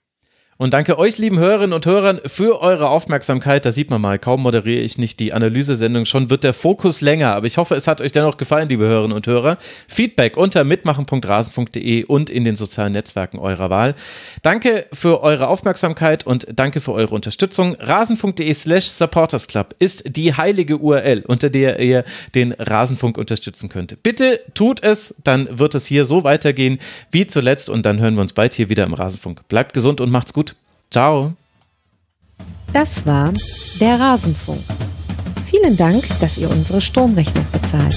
Und danke euch, lieben Hörerinnen und Hörern, für eure Aufmerksamkeit. Da sieht man mal, kaum moderiere ich nicht die Analysesendung, schon wird der Fokus länger. Aber ich hoffe, es hat euch dennoch gefallen, liebe Hörerinnen und Hörer. Feedback unter mitmachen.rasen.de und in den sozialen Netzwerken eurer Wahl. Danke für eure Aufmerksamkeit und danke für eure Unterstützung. Rasenfunk.de slash supportersclub ist die heilige URL, unter der ihr den Rasenfunk unterstützen könnt. Bitte tut es, dann wird es hier so weitergehen wie zuletzt und dann hören wir uns bald hier wieder im Rasenfunk. Bleibt gesund und macht's gut. Ciao. Das war der Rasenfunk. Vielen Dank, dass ihr unsere Stromrechnung bezahlt.